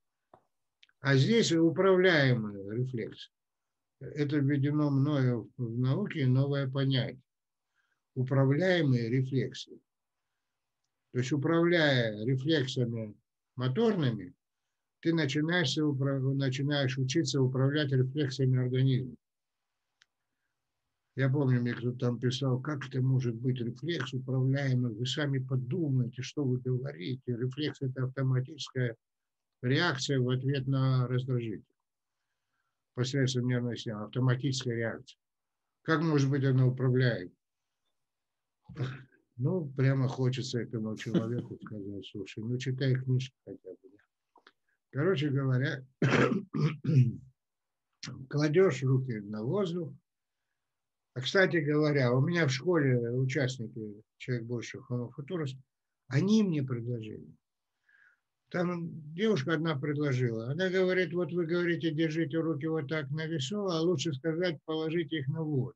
А здесь управляемый рефлекс. Это введено мною в науке новое понятие. Управляемые рефлексы. То есть управляя рефлексами моторными, ты начинаешь, начинаешь учиться управлять рефлексами организма. Я помню, мне кто-то там писал, как это может быть рефлекс управляемый, вы сами подумайте, что вы говорите. Рефлекс – это автоматическая реакция в ответ на раздражитель. Посредством нервной системы, автоматическая реакция. Как может быть она управляет? Ну, прямо хочется этому человеку сказать, слушай, ну читай книжку хотя бы. Короче говоря, кладешь руки на воздух, а, кстати говоря, у меня в школе участники, человек больше Homo они мне предложили. Там девушка одна предложила. Она говорит, вот вы говорите, держите руки вот так на весу, а лучше сказать, положите их на воду.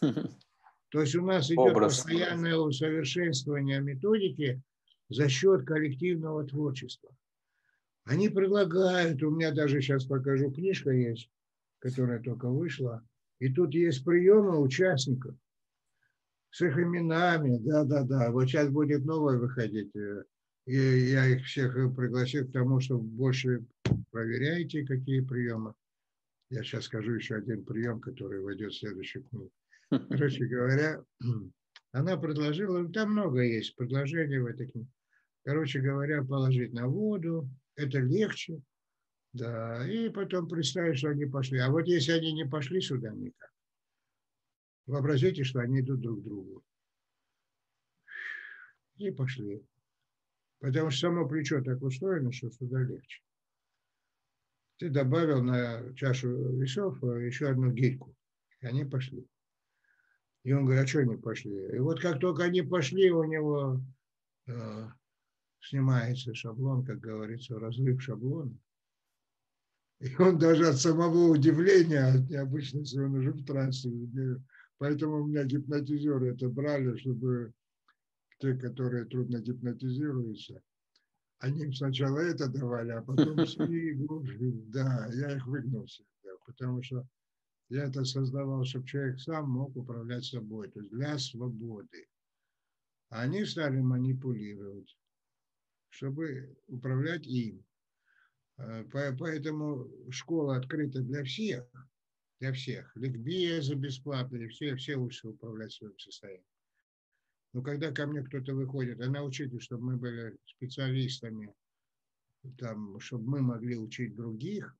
То есть у нас идет Образ. постоянное усовершенствование методики за счет коллективного творчества. Они предлагают, у меня даже сейчас покажу, книжка есть, которая только вышла, и тут есть приемы участников с их именами. Да-да-да. Вот сейчас будет новое выходить. Э, и я их всех пригласил к тому, что больше проверяйте, какие приемы. Я сейчас скажу еще один прием, который войдет в следующую книгу. Короче говоря, она предложила, ну, там много есть предложений в этой книге. Короче говоря, положить на воду, это легче, да, и потом представить, что они пошли. А вот если они не пошли сюда никак, вообразите, что они идут друг к другу. И пошли. Потому что само плечо так устроено, что сюда легче. Ты добавил на чашу весов э, еще одну гирьку. И они пошли. И он говорит, а что они пошли? И вот как только они пошли, у него э, снимается шаблон, как говорится, разрыв шаблона. И он даже от самого удивления, от необычности, он уже в трансе. Поэтому у меня гипнотизеры это брали, чтобы те, которые трудно гипнотизируются, они им сначала это давали, а потом шли глубже. Да, я их выгнал всегда, потому что я это создавал, чтобы человек сам мог управлять собой, то есть для свободы. А они стали манипулировать, чтобы управлять им. Э, поэтому школа открыта для всех, для всех. Ликбезы бесплатные, все, все учатся управлять своим состоянием. Но когда ко мне кто-то выходит, а научите, чтобы мы были специалистами, там, чтобы мы могли учить других,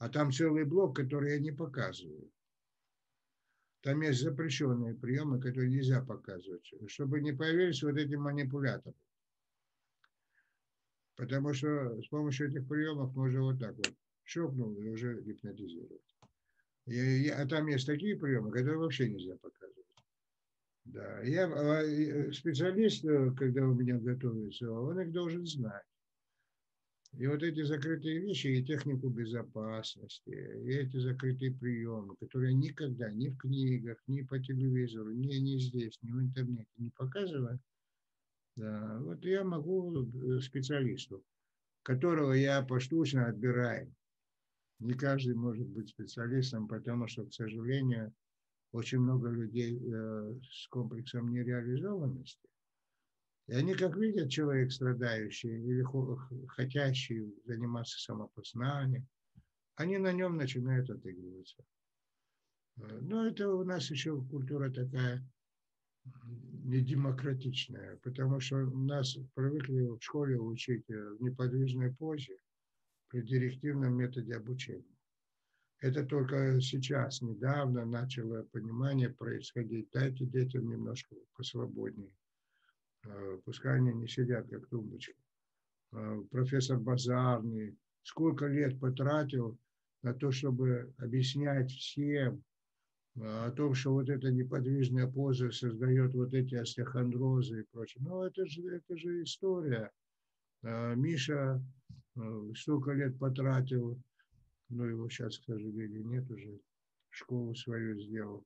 а там целый блок, который я не показываю. Там есть запрещенные приемы, которые нельзя показывать, чтобы не появились вот эти манипуляторы. Потому что с помощью этих приемов можно вот так вот щелкнул и уже гипнотизировать. И, а там есть такие приемы, которые вообще нельзя показывать. Да, я а, э, специалист, э, когда у меня готовится, он их должен знать. И вот эти закрытые вещи, и технику безопасности, и эти закрытые приемы, которые никогда ни в книгах, ни по телевизору, ни, ни здесь, ни в интернете не показывают, да, вот я могу э, специалисту, которого я поштучно отбираю. Не каждый может быть специалистом, потому что, к сожалению, очень много людей э, с комплексом нереализованности и они, как видят человек страдающий или хотящий заниматься самопознанием, они на нем начинают отыгрываться. Э, но это у нас еще культура такая недемократичная, потому что нас привыкли в школе учить в неподвижной позе при директивном методе обучения. Это только сейчас, недавно начало понимание происходить. Дайте детям немножко посвободнее. Э, пускай они не сидят как тумбочки. Э, профессор Базарный сколько лет потратил на то, чтобы объяснять всем э, о том, что вот эта неподвижная поза создает вот эти остеохондрозы и прочее. Но это же, это же история. Миша столько лет потратил, но его сейчас, к нет уже, школу свою сделал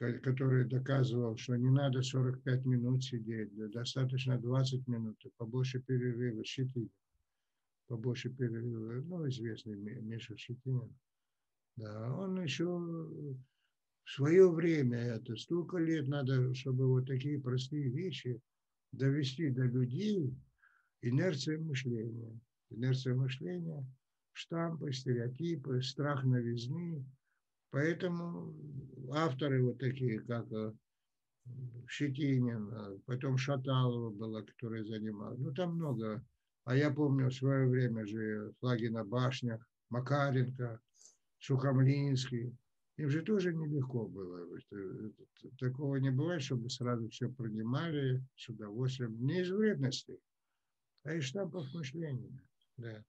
который доказывал, что не надо 45 минут сидеть, достаточно 20 минут, побольше перерыва, Щетинин, побольше перерыва, ну, известный Миша Щетинин. Да, он еще в свое время, это столько лет надо, чтобы вот такие простые вещи довести до людей, инерция мышления. Инерция мышления, штампы, стереотипы, страх новизны – Поэтому авторы вот такие, как э, Щетинин, э, потом Шаталова была, которая занималась. Ну, там много. А я помню в свое время же флаги на башнях, Макаренко, Сухомлинский. Им же тоже нелегко было. Такого не бывает, чтобы сразу все принимали с удовольствием. Не из вредности, а из штампов мышления. Да.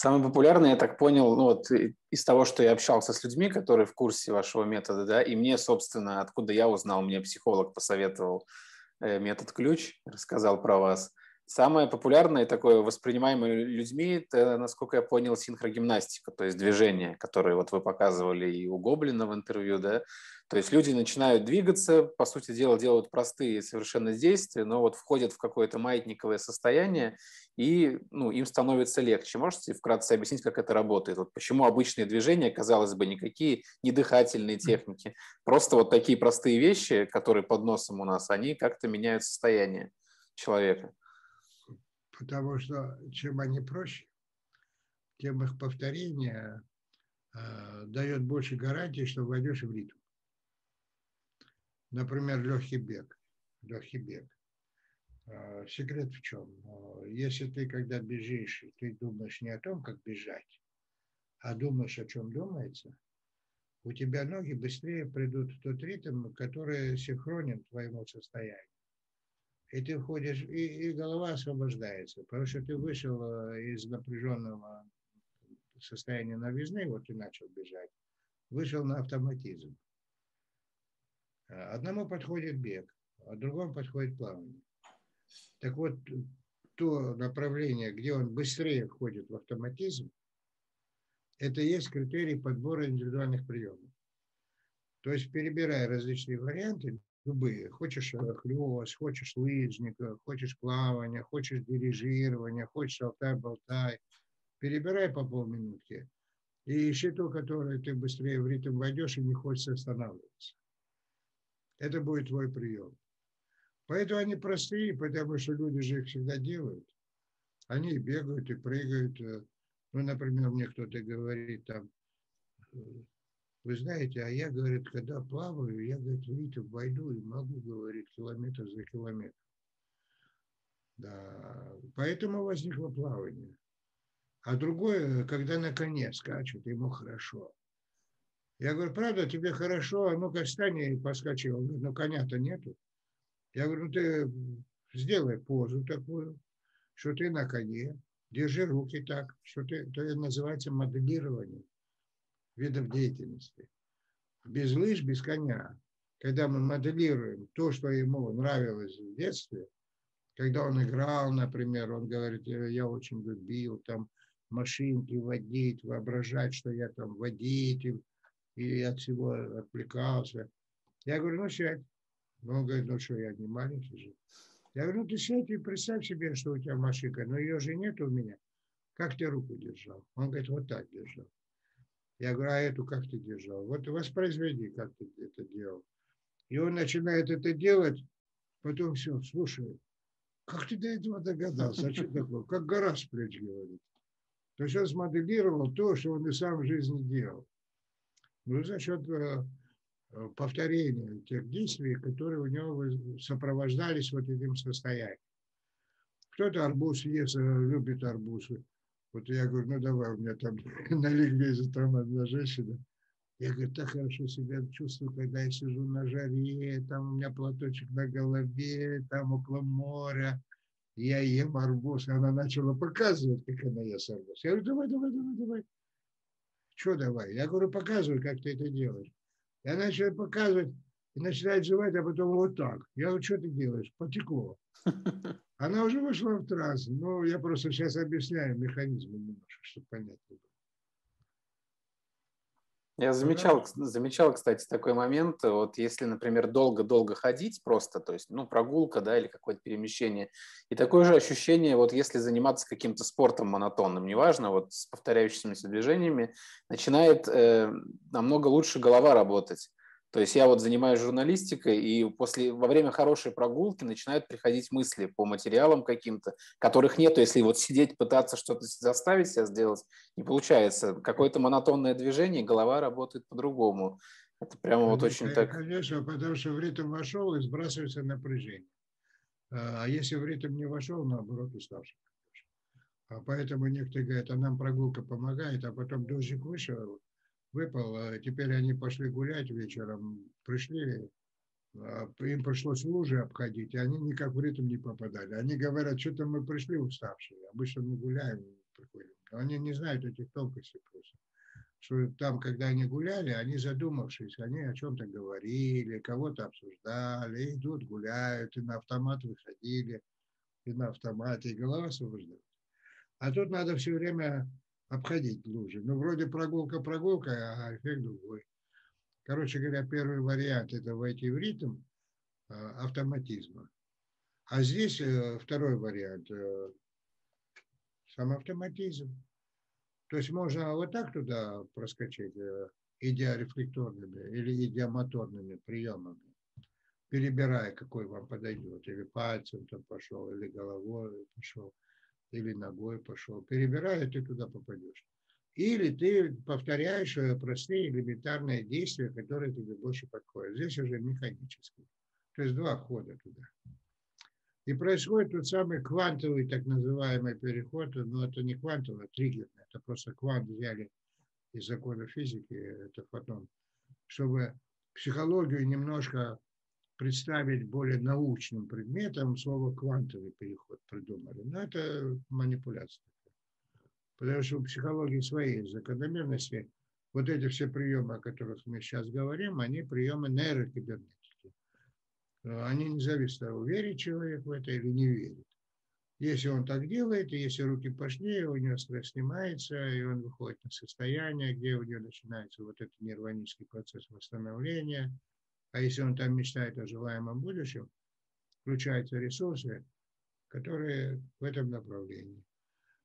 Самый популярный, я так понял, ну вот из того, что я общался с людьми, которые в курсе вашего метода, да, и мне, собственно, откуда я узнал, мне психолог посоветовал э, метод ключ, рассказал про вас. Самое популярное такое воспринимаемое людьми, это, насколько я понял, синхрогимнастика, то есть движение, которое вот вы показывали и у Гоблина в интервью, да, то есть люди начинают двигаться, по сути дела делают простые совершенно действия, но вот входят в какое-то маятниковое состояние, и ну, им становится легче. Можете вкратце объяснить, как это работает? Вот почему обычные движения, казалось бы, никакие не дыхательные техники, просто вот такие простые вещи, которые под носом у нас, они как-то меняют состояние человека. Потому что чем они проще, тем их повторение э, дает больше гарантии, что войдешь в ритм. Например, легкий бег. Легкий бег. А, секрет в чем? А, если ты, когда бежишь, ты думаешь не о том, как бежать, а думаешь, о чем думается, у тебя ноги быстрее придут в тот ритм, который синхронен твоему состоянию. И ты входишь, и, и голова освобождается, потому что ты вышел а, из напряженного состояния новизны, вот ты начал бежать, вышел на автоматизм. Одному подходит бег, а другому подходит плавание. Так вот, то направление, где он быстрее входит в автоматизм, это есть критерий подбора индивидуальных приемов. То есть, перебирая различные варианты, любые, хочешь хлёст, хочешь лыжника, хочешь плавание, хочешь дирижирование, хочешь алтай-болтай, перебирай по полминутки и ищи то, которое ты быстрее в ритм войдешь и не хочешь останавливаться. Это будет твой прием. Поэтому они простые, потому что люди же их всегда делают. Они бегают и прыгают. Э, Ну, например, мне кто-то говорит там, вы знаете, а я, говорит, когда плаваю, я, говорит, видите, войду и могу, говорит, километр за километр. Да, поэтому возникло плавание. А другое, когда на коне скачет, ему хорошо. Я говорю, правда, тебе хорошо, а ну-ка встань и поскочи. Он говорит, ну коня-то нету. Я говорю, ну ты сделай позу такую, что ты на коне, держи руки так, что ты, это называется моделирование видов деятельности. Без лыж, без коня. Когда мы моделируем то, что ему нравилось в детстве, когда он играл, например, он говорит, я очень любил там машинки водить, воображать, что я там водитель, и от всего отвлекался. Я говорю, ну сядь. Он говорит, ну что, я не маленький же. Я говорю, ну ты сядь и представь себе, что у тебя машинка, но ее же нет у меня. Как ты руку держал? Он говорит, вот так держал. Я говорю, а эту как ты держал? Вот воспроизведи, как ты это делал. И он начинает это делать, потом все, слушай, как ты до этого догадался? А что такое? Как гора с плеч говорит. То есть он смоделировал то, что он и сам в жизни делал. Ну, за счет э, повторения тех действий, которые у него сопровождались вот этим состоянием. Кто-то арбуз ест, э, любит арбузы. Вот я говорю, ну давай, у меня там на ликбезе там одна женщина. Я говорю, так хорошо себя чувствую, когда я сижу на жаре, там у меня платочек на голове, там около моря, я ем арбуз. И она начала показывать, как она ест арбуз. Я говорю, давай, давай, давай, давай. Что давай? Я говорю, показывай, как ты это делаешь. Она начинает показывать, и начинает жевать, а потом вот так. Я говорю, что ты делаешь? Потекло. Она уже вошла в транс. Но я просто сейчас объясняю механизм немножко, чтобы понять. Я замечал, замечал, кстати, такой момент, вот если, например, долго-долго ходить просто, то есть, ну, прогулка, да, или какое-то перемещение, и такое же ощущение, вот если заниматься каким-то спортом монотонным, неважно, вот с повторяющимися движениями, начинает э, намного лучше голова работать. То есть я вот занимаюсь журналистикой, и после, во время хорошей прогулки начинают приходить мысли по материалам каким-то, которых нету, если вот сидеть, пытаться что-то заставить себя сделать, не получается. Какое-то монотонное движение, голова работает по-другому. Это прямо конечно, вот очень так... Конечно, потому что в ритм вошел и сбрасывается напряжение. А, а если в ритм не вошел, наоборот, уставший. А поэтому некоторые говорят, а нам прогулка помогает, а потом дождик вышел, выпал, а теперь они пошли гулять вечером, пришли, а, им пришлось лужи обходить, и они никак в ритм не попадали. Они говорят, что-то мы пришли уставшие, обычно мы гуляем, приходим. Но они не знают этих тонкостей просто. Что там, когда они гуляли, они задумавшись, они о чем-то говорили, кого-то обсуждали, идут, гуляют, и на автомат выходили, и на автомате, и голова освобождалась. А тут надо все время обходить лужи. Ну, вроде прогулка-прогулка, а эффект другой. Короче говоря, первый вариант – это войти в ритм а, автоматизма. А здесь э, второй вариант э, – сам автоматизм. То есть можно вот так туда проскочить э, идеорефлекторными или идеомоторными приемами, перебирая, какой вам подойдет. Или пальцем там пошел, или головой пошел или ногой пошел. Перебирая, ты туда попадешь. Или ты повторяешь простые элементарные действия, которые тебе больше подходят. Здесь уже механически. То есть два хода туда. И происходит тот самый квантовый так называемый переход, но это не квантовый, а триггерный. Это просто квант взяли из закона физики, это потом, чтобы психологию немножко представить более научным предметом, слово квантовый переход придумали. Но это манипуляция. Потому что у психологии свои закономерности. Вот эти все приемы, о которых мы сейчас говорим, они приемы нейрокибернетики. Они не зависят от того, верит человек в это или не верит. Если он так делает, и если руки пошли, у него стресс снимается, и он выходит на состояние, где у него начинается вот этот нейронический процесс восстановления – а если он там мечтает о желаемом будущем, включаются ресурсы, которые в этом направлении.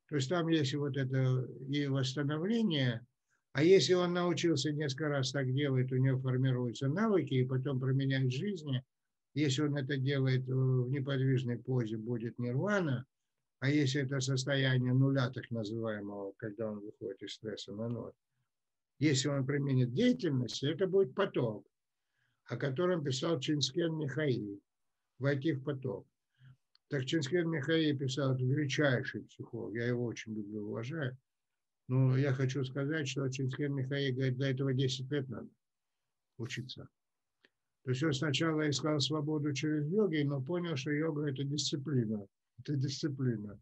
То есть там есть вот это и восстановление, а если он научился несколько раз так делать, у него формируются навыки, и потом применяет в жизни, если он это делает в неподвижной позе, будет нирвана, А если это состояние нуля, так называемого, когда он выходит из стресса на ноль, если он применит деятельность, это будет поток, о котором писал Чинскен Михаил, войти в поток. Так Чинскен Михаил писал, это величайший психолог, я его очень люблю, уважаю. Но я хочу сказать, что Чинскен Михаил говорит, для этого 10 лет надо учиться. То есть он сначала искал свободу через йоги, но понял, что йога – это дисциплина. Это дисциплина.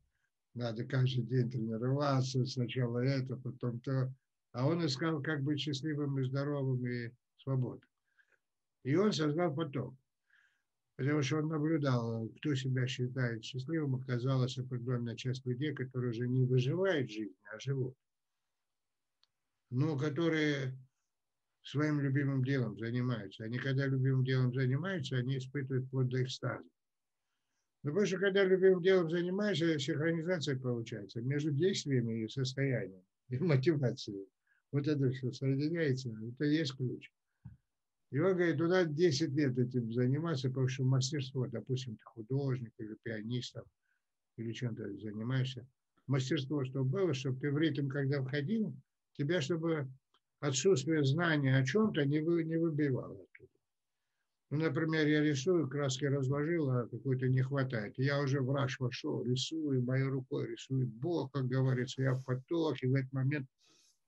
Надо каждый день тренироваться, сначала это, потом то. А он искал, как быть счастливым и здоровым и свободным. И он создал поток. Потому что он наблюдал, кто себя считает счастливым, оказалась определенная часть людей, которые уже не выживают в жизни, а живут. Но которые своим любимым делом занимаются. Они когда любимым делом занимаются, они испытывают вплоть до экстаза. Но что когда любимым делом занимаешься, синхронизация получается между действиями и состоянием, и мотивацией. Вот это все соединяется, это есть ключ. И он говорит, туда 10 лет этим заниматься, потому что мастерство, допустим, ты художник или пианист, или чем-то занимаешься. Мастерство, чтобы было, чтобы ты в ритм, когда входил, тебя, чтобы отсутствие знания о чем-то не, вы, не выбивало оттуда. Ну, например, я рисую, краски разложил, а какой-то не хватает. Я уже в раш вошел, рисую, моей рукой рисует Бог, как говорится, я в потоке, в этот момент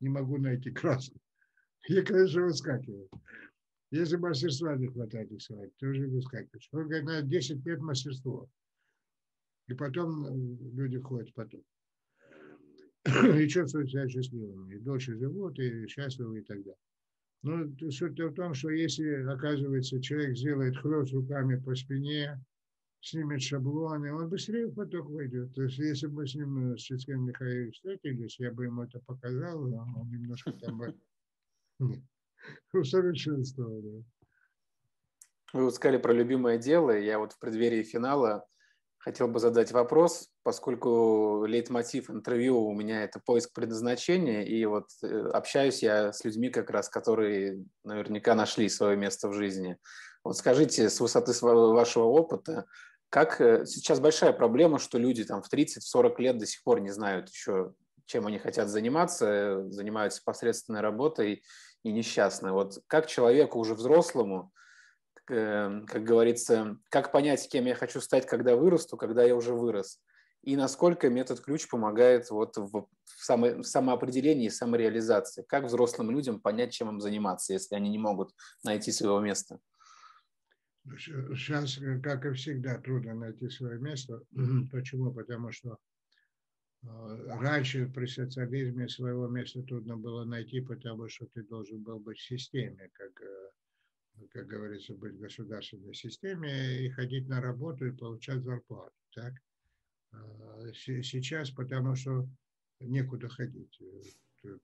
не могу найти краску. Я, конечно, выскакиваю. Если мастерства не хватает рисовать, то уже выскакиваешь. Он говорит, надо 10 лет мастерства. И потом э, люди ходят в поток. и чувствуют себя счастливыми, и дольше живут, и счастливы, и так далее. Но суть в том, что если, оказывается, человек сделает хлест руками по спине, снимет шаблоны, он быстрее в поток войдет. То есть, если бы мы с ним, с Чицким Михаилом встретились, я бы ему это показал, он немножко там бы усовершенствовал. Вы вот сказали про любимое дело. Я вот в преддверии финала хотел бы задать вопрос, поскольку лейтмотив интервью у меня это поиск предназначения, и вот э, общаюсь я с людьми как раз, которые наверняка нашли свое место в жизни. Вот скажите, с высоты вашего опыта, как э, сейчас большая проблема, что люди там в 30-40 лет до сих пор не знают еще, чем они хотят заниматься, занимаются посредственной работой и несчастны. Вот как человеку уже взрослому, Эм, как говорится, как понять, кем я хочу стать, когда вырасту, когда я уже вырос. И насколько метод ключ помогает вот в, само, в самоопределении и самореализации. Как взрослым людям понять, чем им заниматься, если они не могут найти своего места? Сейчас, как и всегда, трудно найти свое место. Почему? Потому что раньше при социализме своего места трудно было найти, потому что ты должен был быть в системе, как э, как говорится, быть в государственной системе и ходить на работу и получать зарплату. Так? А, сейчас, потому что некуда ходить.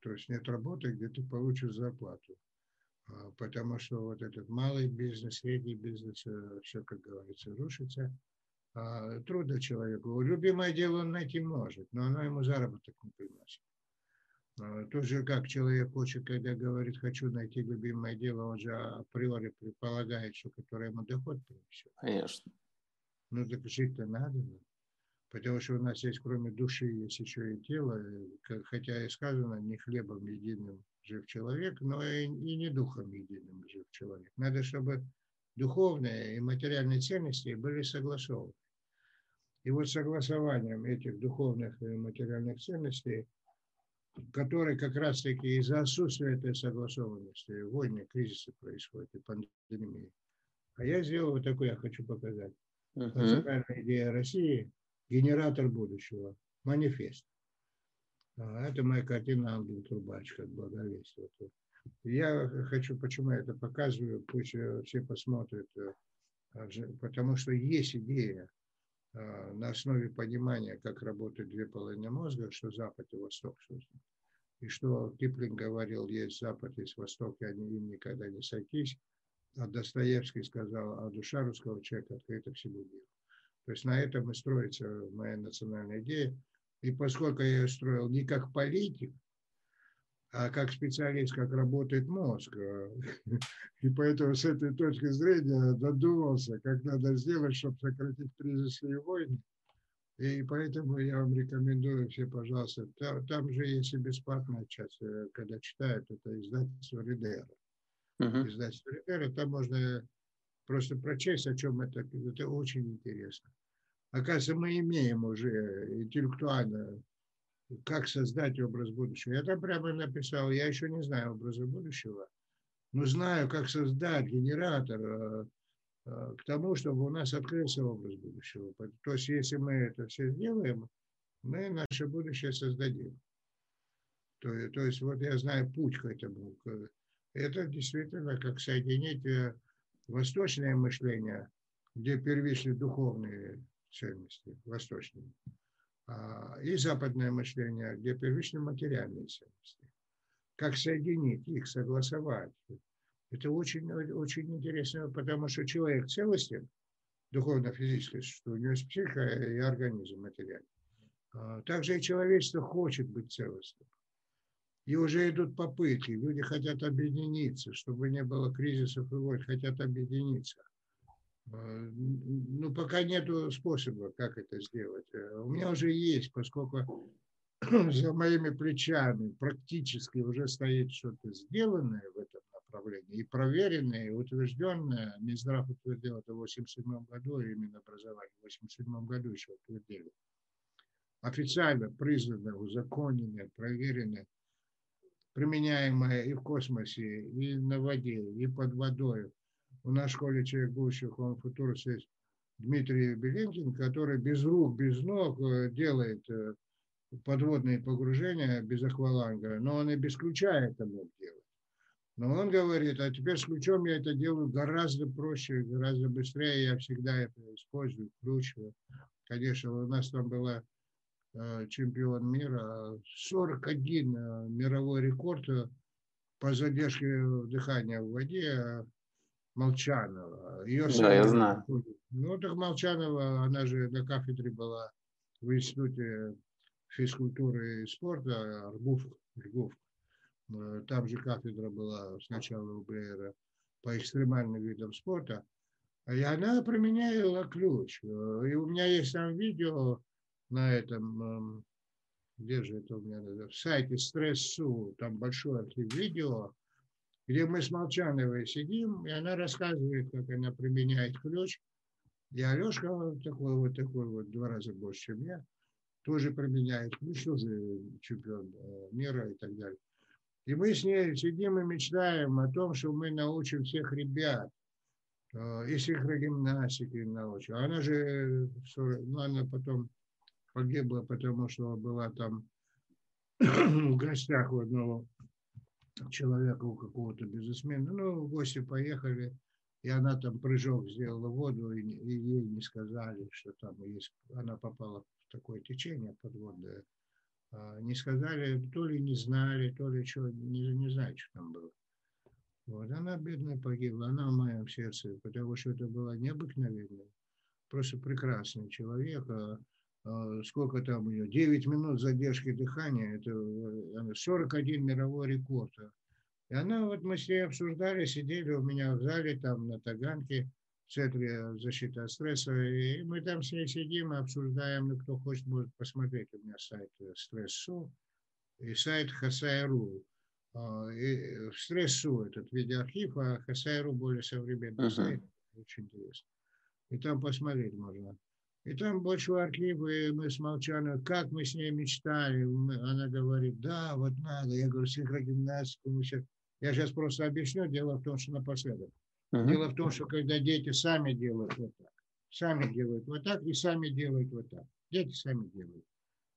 То есть нет работы, где ты получишь зарплату. А, потому что вот этот малый бизнес, средний бизнес, э, все, как говорится, рушится. А, трудно человеку. Любимое дело он найти может, но оно ему заработок не приносит. А, тоже как человек хочет, когда говорит, хочу найти любимое дело, он же априори предполагает, что которое ему доход принесет. Конечно. Ну так жить-то надо. Потому что у нас есть, кроме души, есть еще и тело. Хотя и сказано, не хлебом единым жив человек, но и, и не духом единым жив человек. Надо, чтобы духовные и материальные ценности были согласованы. И вот согласованием этих духовных и материальных ценностей – который как раз-таки из-за отсутствия этой согласованности, войны, кризисы происходят и пандемии. А я сделал вот такой, я хочу показать. Uh-huh. Национальная идея России – генератор будущего, манифест. А, это моя картина Ангел Трубач, как благовесть. Вот. Я хочу, почему я это показываю, пусть э, все посмотрят, э, потому что есть идея а, на основе понимания, как работают две половины мозга, что Запад и Восток создан. И что Киплинг говорил, есть Запад, есть Восток, и они им никогда не сойтись. А Достоевский сказал, а душа русского человека открыта всему миру. То есть на этом и строится моя национальная идея. И поскольку я ее строил не как политик, а как специалист, как работает мозг. И поэтому с этой точки зрения додумался, как надо сделать, чтобы сократить кризисы и войны. И поэтому я вам рекомендую все, пожалуйста, там, там же есть и бесплатная часть, э, когда читают, это издательство Ридера. Uh-huh. Издательство Ридера, там можно просто прочесть, о чем это, это очень интересно. Оказывается, мы имеем уже интеллектуально, как создать образ будущего. Я там прямо написал, я еще не знаю образа будущего, но знаю, как создать генератор э, э, к тому, чтобы у нас открылся образ будущего. То есть, если мы это все сделаем, мы наше будущее создадим. То, то есть, вот я знаю путь к этому. Это действительно как соединить э, восточное мышление, где первичны духовные ценности, восточные, и западное мышление, где первичны материальные ценности. Как соединить их, согласовать. Это очень, очень интересно, потому что человек целостен, духовно-физическое существо, у него есть психика и организм материальный. А, также и человечество хочет быть целостным. И уже идут попытки, люди хотят объединиться, чтобы не было кризисов и войн, хотят объединиться. Э, ну, пока нет способа, как это сделать. Э, у меня уже есть, поскольку за моими плечами практически уже стоит что-то сделанное в этом направлении, и проверенное, и утвержденное. Минздрав утвердил это в 1987 году, именно образование в 1987 году еще утвердили. Официально признанное, узаконенное, проверенное, применяемое и в космосе, и на воде, и под водой, у нас в школе человек будущего Home Futurus есть Дмитрий Беленкин, который без рук, без ног э, делает э, подводные погружения без акваланга, но он и без ключа это мог делать. Но он говорит, а теперь с ключом я это делаю гораздо проще, гораздо быстрее, я всегда это использую, ключ. Конечно, у нас там была э, чемпион мира, 41 мировой рекорд по задержке дыхания в воде, Молчанова. Ее да, я знаю. Ну, так Молчанова, она же на кафедре была в Институте физкультуры и спорта, Аргуф, Аргуф. Э, там же кафедра была сначала у Блейера по экстремальным видам спорта. И она применяла ключ. Э, и у меня есть там видео на этом, эм, где же это у меня, в сайте Стрессу, там большой архив видео, где мы с Молчановой сидим, и она рассказывает, как она применяет ключ. И Алешка такой вот такой вот, два раза больше, чем я, тоже применяет ключ, тоже чемпион э, мира и так далее. И мы с ней сидим и мечтаем о том, что мы научим всех ребят, э, и синхрогимнастики научим. Она же, ну, она потом погибла, потому что была там в гостях у одного человека, у какого-то бизнесмена. Ну, в гости поехали, и она там прыжок сделала в воду, и, и ей не сказали, что там есть, она попала в такое течение подводное. А, не сказали, то ли не знали, то ли что, не, не знаю, что там было. Вот, она, бедная, погибла, она в моем сердце, потому что это была необыкновенная, просто прекрасный человек, а а, сколько там у нее, 9 минут задержки дыхания, это 41 э, мировой рекорд. И она, вот мы с ней обсуждали, сидели у меня в зале, там на Таганке, в Центре защиты от стресса, и мы там с ней сидим и обсуждаем, ну, кто хочет, может посмотреть, у меня сайт э, Стрессу и сайт Хасай.ру. А, и Стрессу этот видеоархив, а Хасай.ру более современный uh-huh. сайт, очень интересно. И там посмотреть можно. И там большой архив, и мы с Молчаной, как мы с ней мечтали. Она говорит, да, вот надо. Я говорю, синхрогимнастику мы сейчас... Я сейчас просто объясню. Дело в том, что напоследок. Uh-huh. Дело в том, что когда дети сами делают вот так, сами делают вот так и сами делают вот так. Дети сами делают.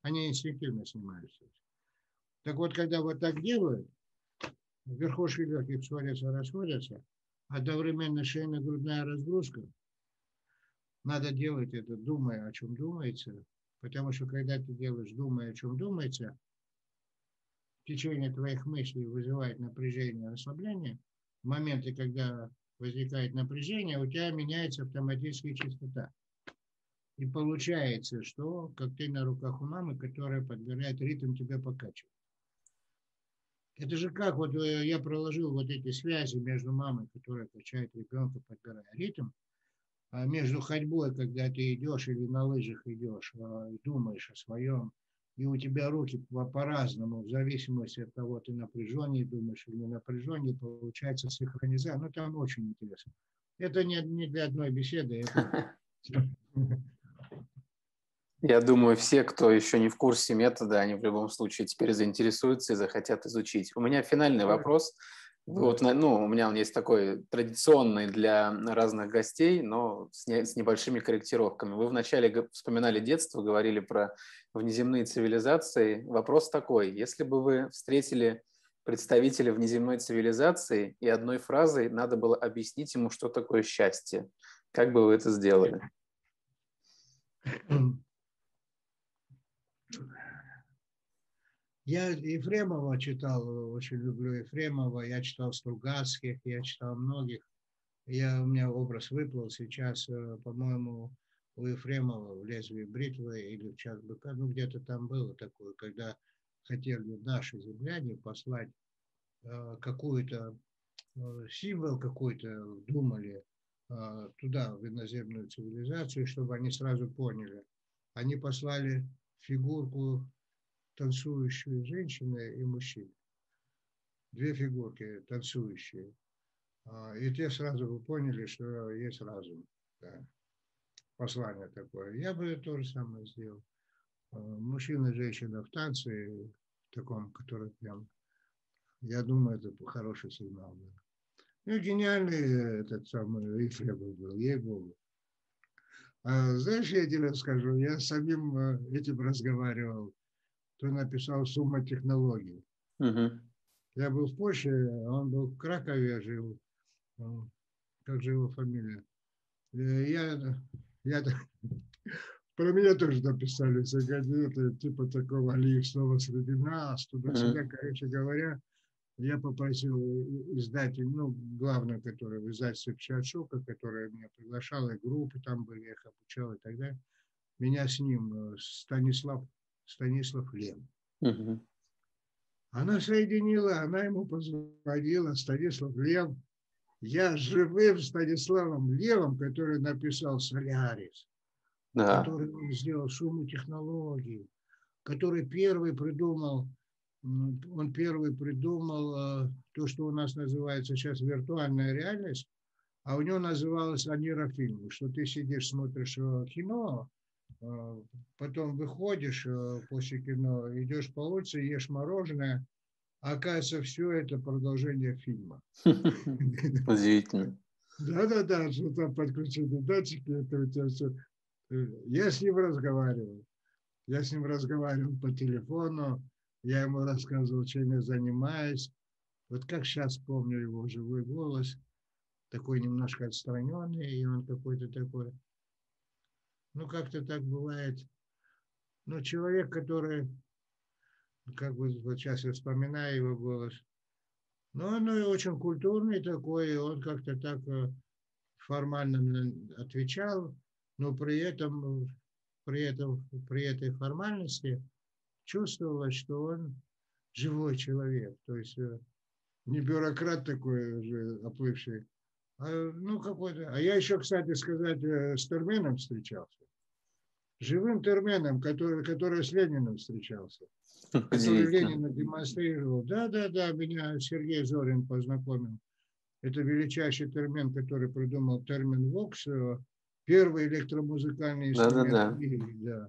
Они инстинктивно снимаются. Так вот, когда вот так делают, верхушки легких сводятся, расходятся, одновременно шейно-грудная разгрузка – надо делать это, думая, о чем думается, потому что когда ты делаешь, думая, о чем думается, течение твоих мыслей вызывает напряжение, расслабление. В моменты, когда возникает напряжение, у тебя меняется автоматически частота. И получается, что как ты на руках у мамы, которая подбирает ритм, тебя покачивает. Это же как, вот э, я проложил вот эти связи между мамой, которая качает ребенка, подбирая ритм, а между ходьбой, когда ты идешь или на лыжах идешь, а, думаешь о своем, и у тебя руки по-разному, в зависимости от того, ты напряженнее думаешь или не напряженнее, получается синхронизация. Ну, там очень интересно. Это не, не для одной беседы. Это... Я думаю, все, кто еще не в курсе метода, они в любом случае теперь заинтересуются и захотят изучить. У меня финальный вопрос. Вот, ну, у меня он есть такой традиционный для разных гостей, но с, не, с небольшими корректировками. Вы вначале вспоминали детство, говорили про внеземные цивилизации. Вопрос такой, если бы вы встретили представителя внеземной цивилизации и одной фразой надо было объяснить ему, что такое счастье, как бы вы это сделали? Я Ефремова читал, очень люблю Ефремова, я читал Стругацких, я читал многих. Я, у меня образ выплыл сейчас, э, по-моему, у Ефремова в «Лезвие бритвы» или в «Час быка», ну где-то там было такое, когда хотели наши земляне послать э, какой-то э, символ какой-то, думали туда, в иноземную цивилизацию, чтобы они сразу поняли. Они послали фигурку танцующие женщины и мужчины. Две фигурки танцующие. А, и те сразу бы поняли, что есть разум. Да. Послание такое. Я бы то же самое сделал. А, мужчина и женщина в танце, в таком, который прям, я думаю, это хороший сигнал. Да. Ну, гениальный этот самый Ефремов был, ей-богу. А, знаешь, я тебе скажу, я самим э, этим разговаривал кто написал «Сумма технологий». Угу. Я был в Польше, он был в Кракове, жил. Как же его фамилия? Э, я, я, про меня тоже написали все газеты, типа такого Алиев снова среди нас, туда-сюда, короче говоря. Я попросил издатель, ну, главную, которая в издательстве Пчатшука, которая меня приглашала, и группы там были, я их обучал и так далее. Меня с ним, э, Станислав Станислав Лем. Угу. Она соединила, она ему позвонила, Станислав Лем. Я живым Станиславом Левом, который написал «Солярис», да. который сделал сумму технологий, который первый придумал, он первый придумал э, то, что у нас называется сейчас виртуальная реальность, а у него называлось анирофильм, что ты сидишь, смотришь э, кино, потом выходишь э, после кино, идешь по улице, ешь мороженое, а оказывается, все это продолжение фильма. Удивительно. Да-да-да, что там подключены датчики, это у тебя все. Я с ним разговаривал. Я с ним разговаривал по телефону, я ему рассказывал, чем я занимаюсь. Вот как сейчас помню его живой голос, такой немножко отстраненный, и он какой-то такой ну, как-то так бывает. Но человек, который, как бы вот сейчас я вспоминаю его голос, но он очень культурный такой, он как-то так э, формально отвечал, но при этом, при этом, при этой формальности чувствовалось, что он живой человек, то есть э, не бюрократ такой уже оплывший, а, ну какой-то. А я еще, кстати сказать, э, с Терменом встречался живым терменом, который, который с Лениным встречался, который Ленина демонстрировал. Да, да, да, меня Сергей Зорин познакомил. Это величайший термин, который придумал термин Вокс, э, первый электромузыкальный инструмент да, да, да. мире. Да.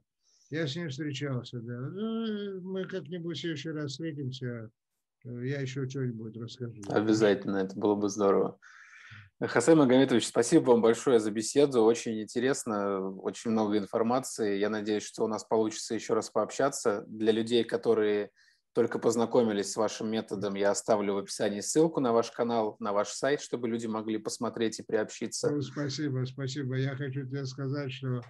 Я с ним встречался, да. Ну, мы как-нибудь в следующий раз встретимся. Я еще что-нибудь расскажу. Обязательно, это было бы здорово. Хасей Магометович, спасибо вам большое за беседу. Очень интересно, очень много информации. Я надеюсь, что у нас получится еще раз пообщаться. Для людей, которые только познакомились с вашим методом, я оставлю в описании ссылку на ваш канал, на ваш сайт, чтобы люди могли посмотреть и приобщиться. Ну, спасибо, спасибо. Я хочу тебе сказать, что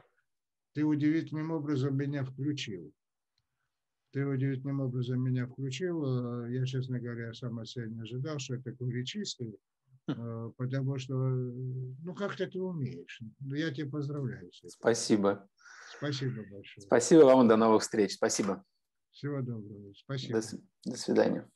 ты удивительным образом меня включил. Ты удивительным образом меня включил. Я, честно говоря, сам от себя не ожидал, что это такой речистый. Э, потому что, ну, как-то ты умеешь. Ну, я тебя поздравляю. Спасибо. Спасибо большое. Спасибо вам, до новых встреч. Спасибо. Всего доброго. Спасибо. До, до свидания.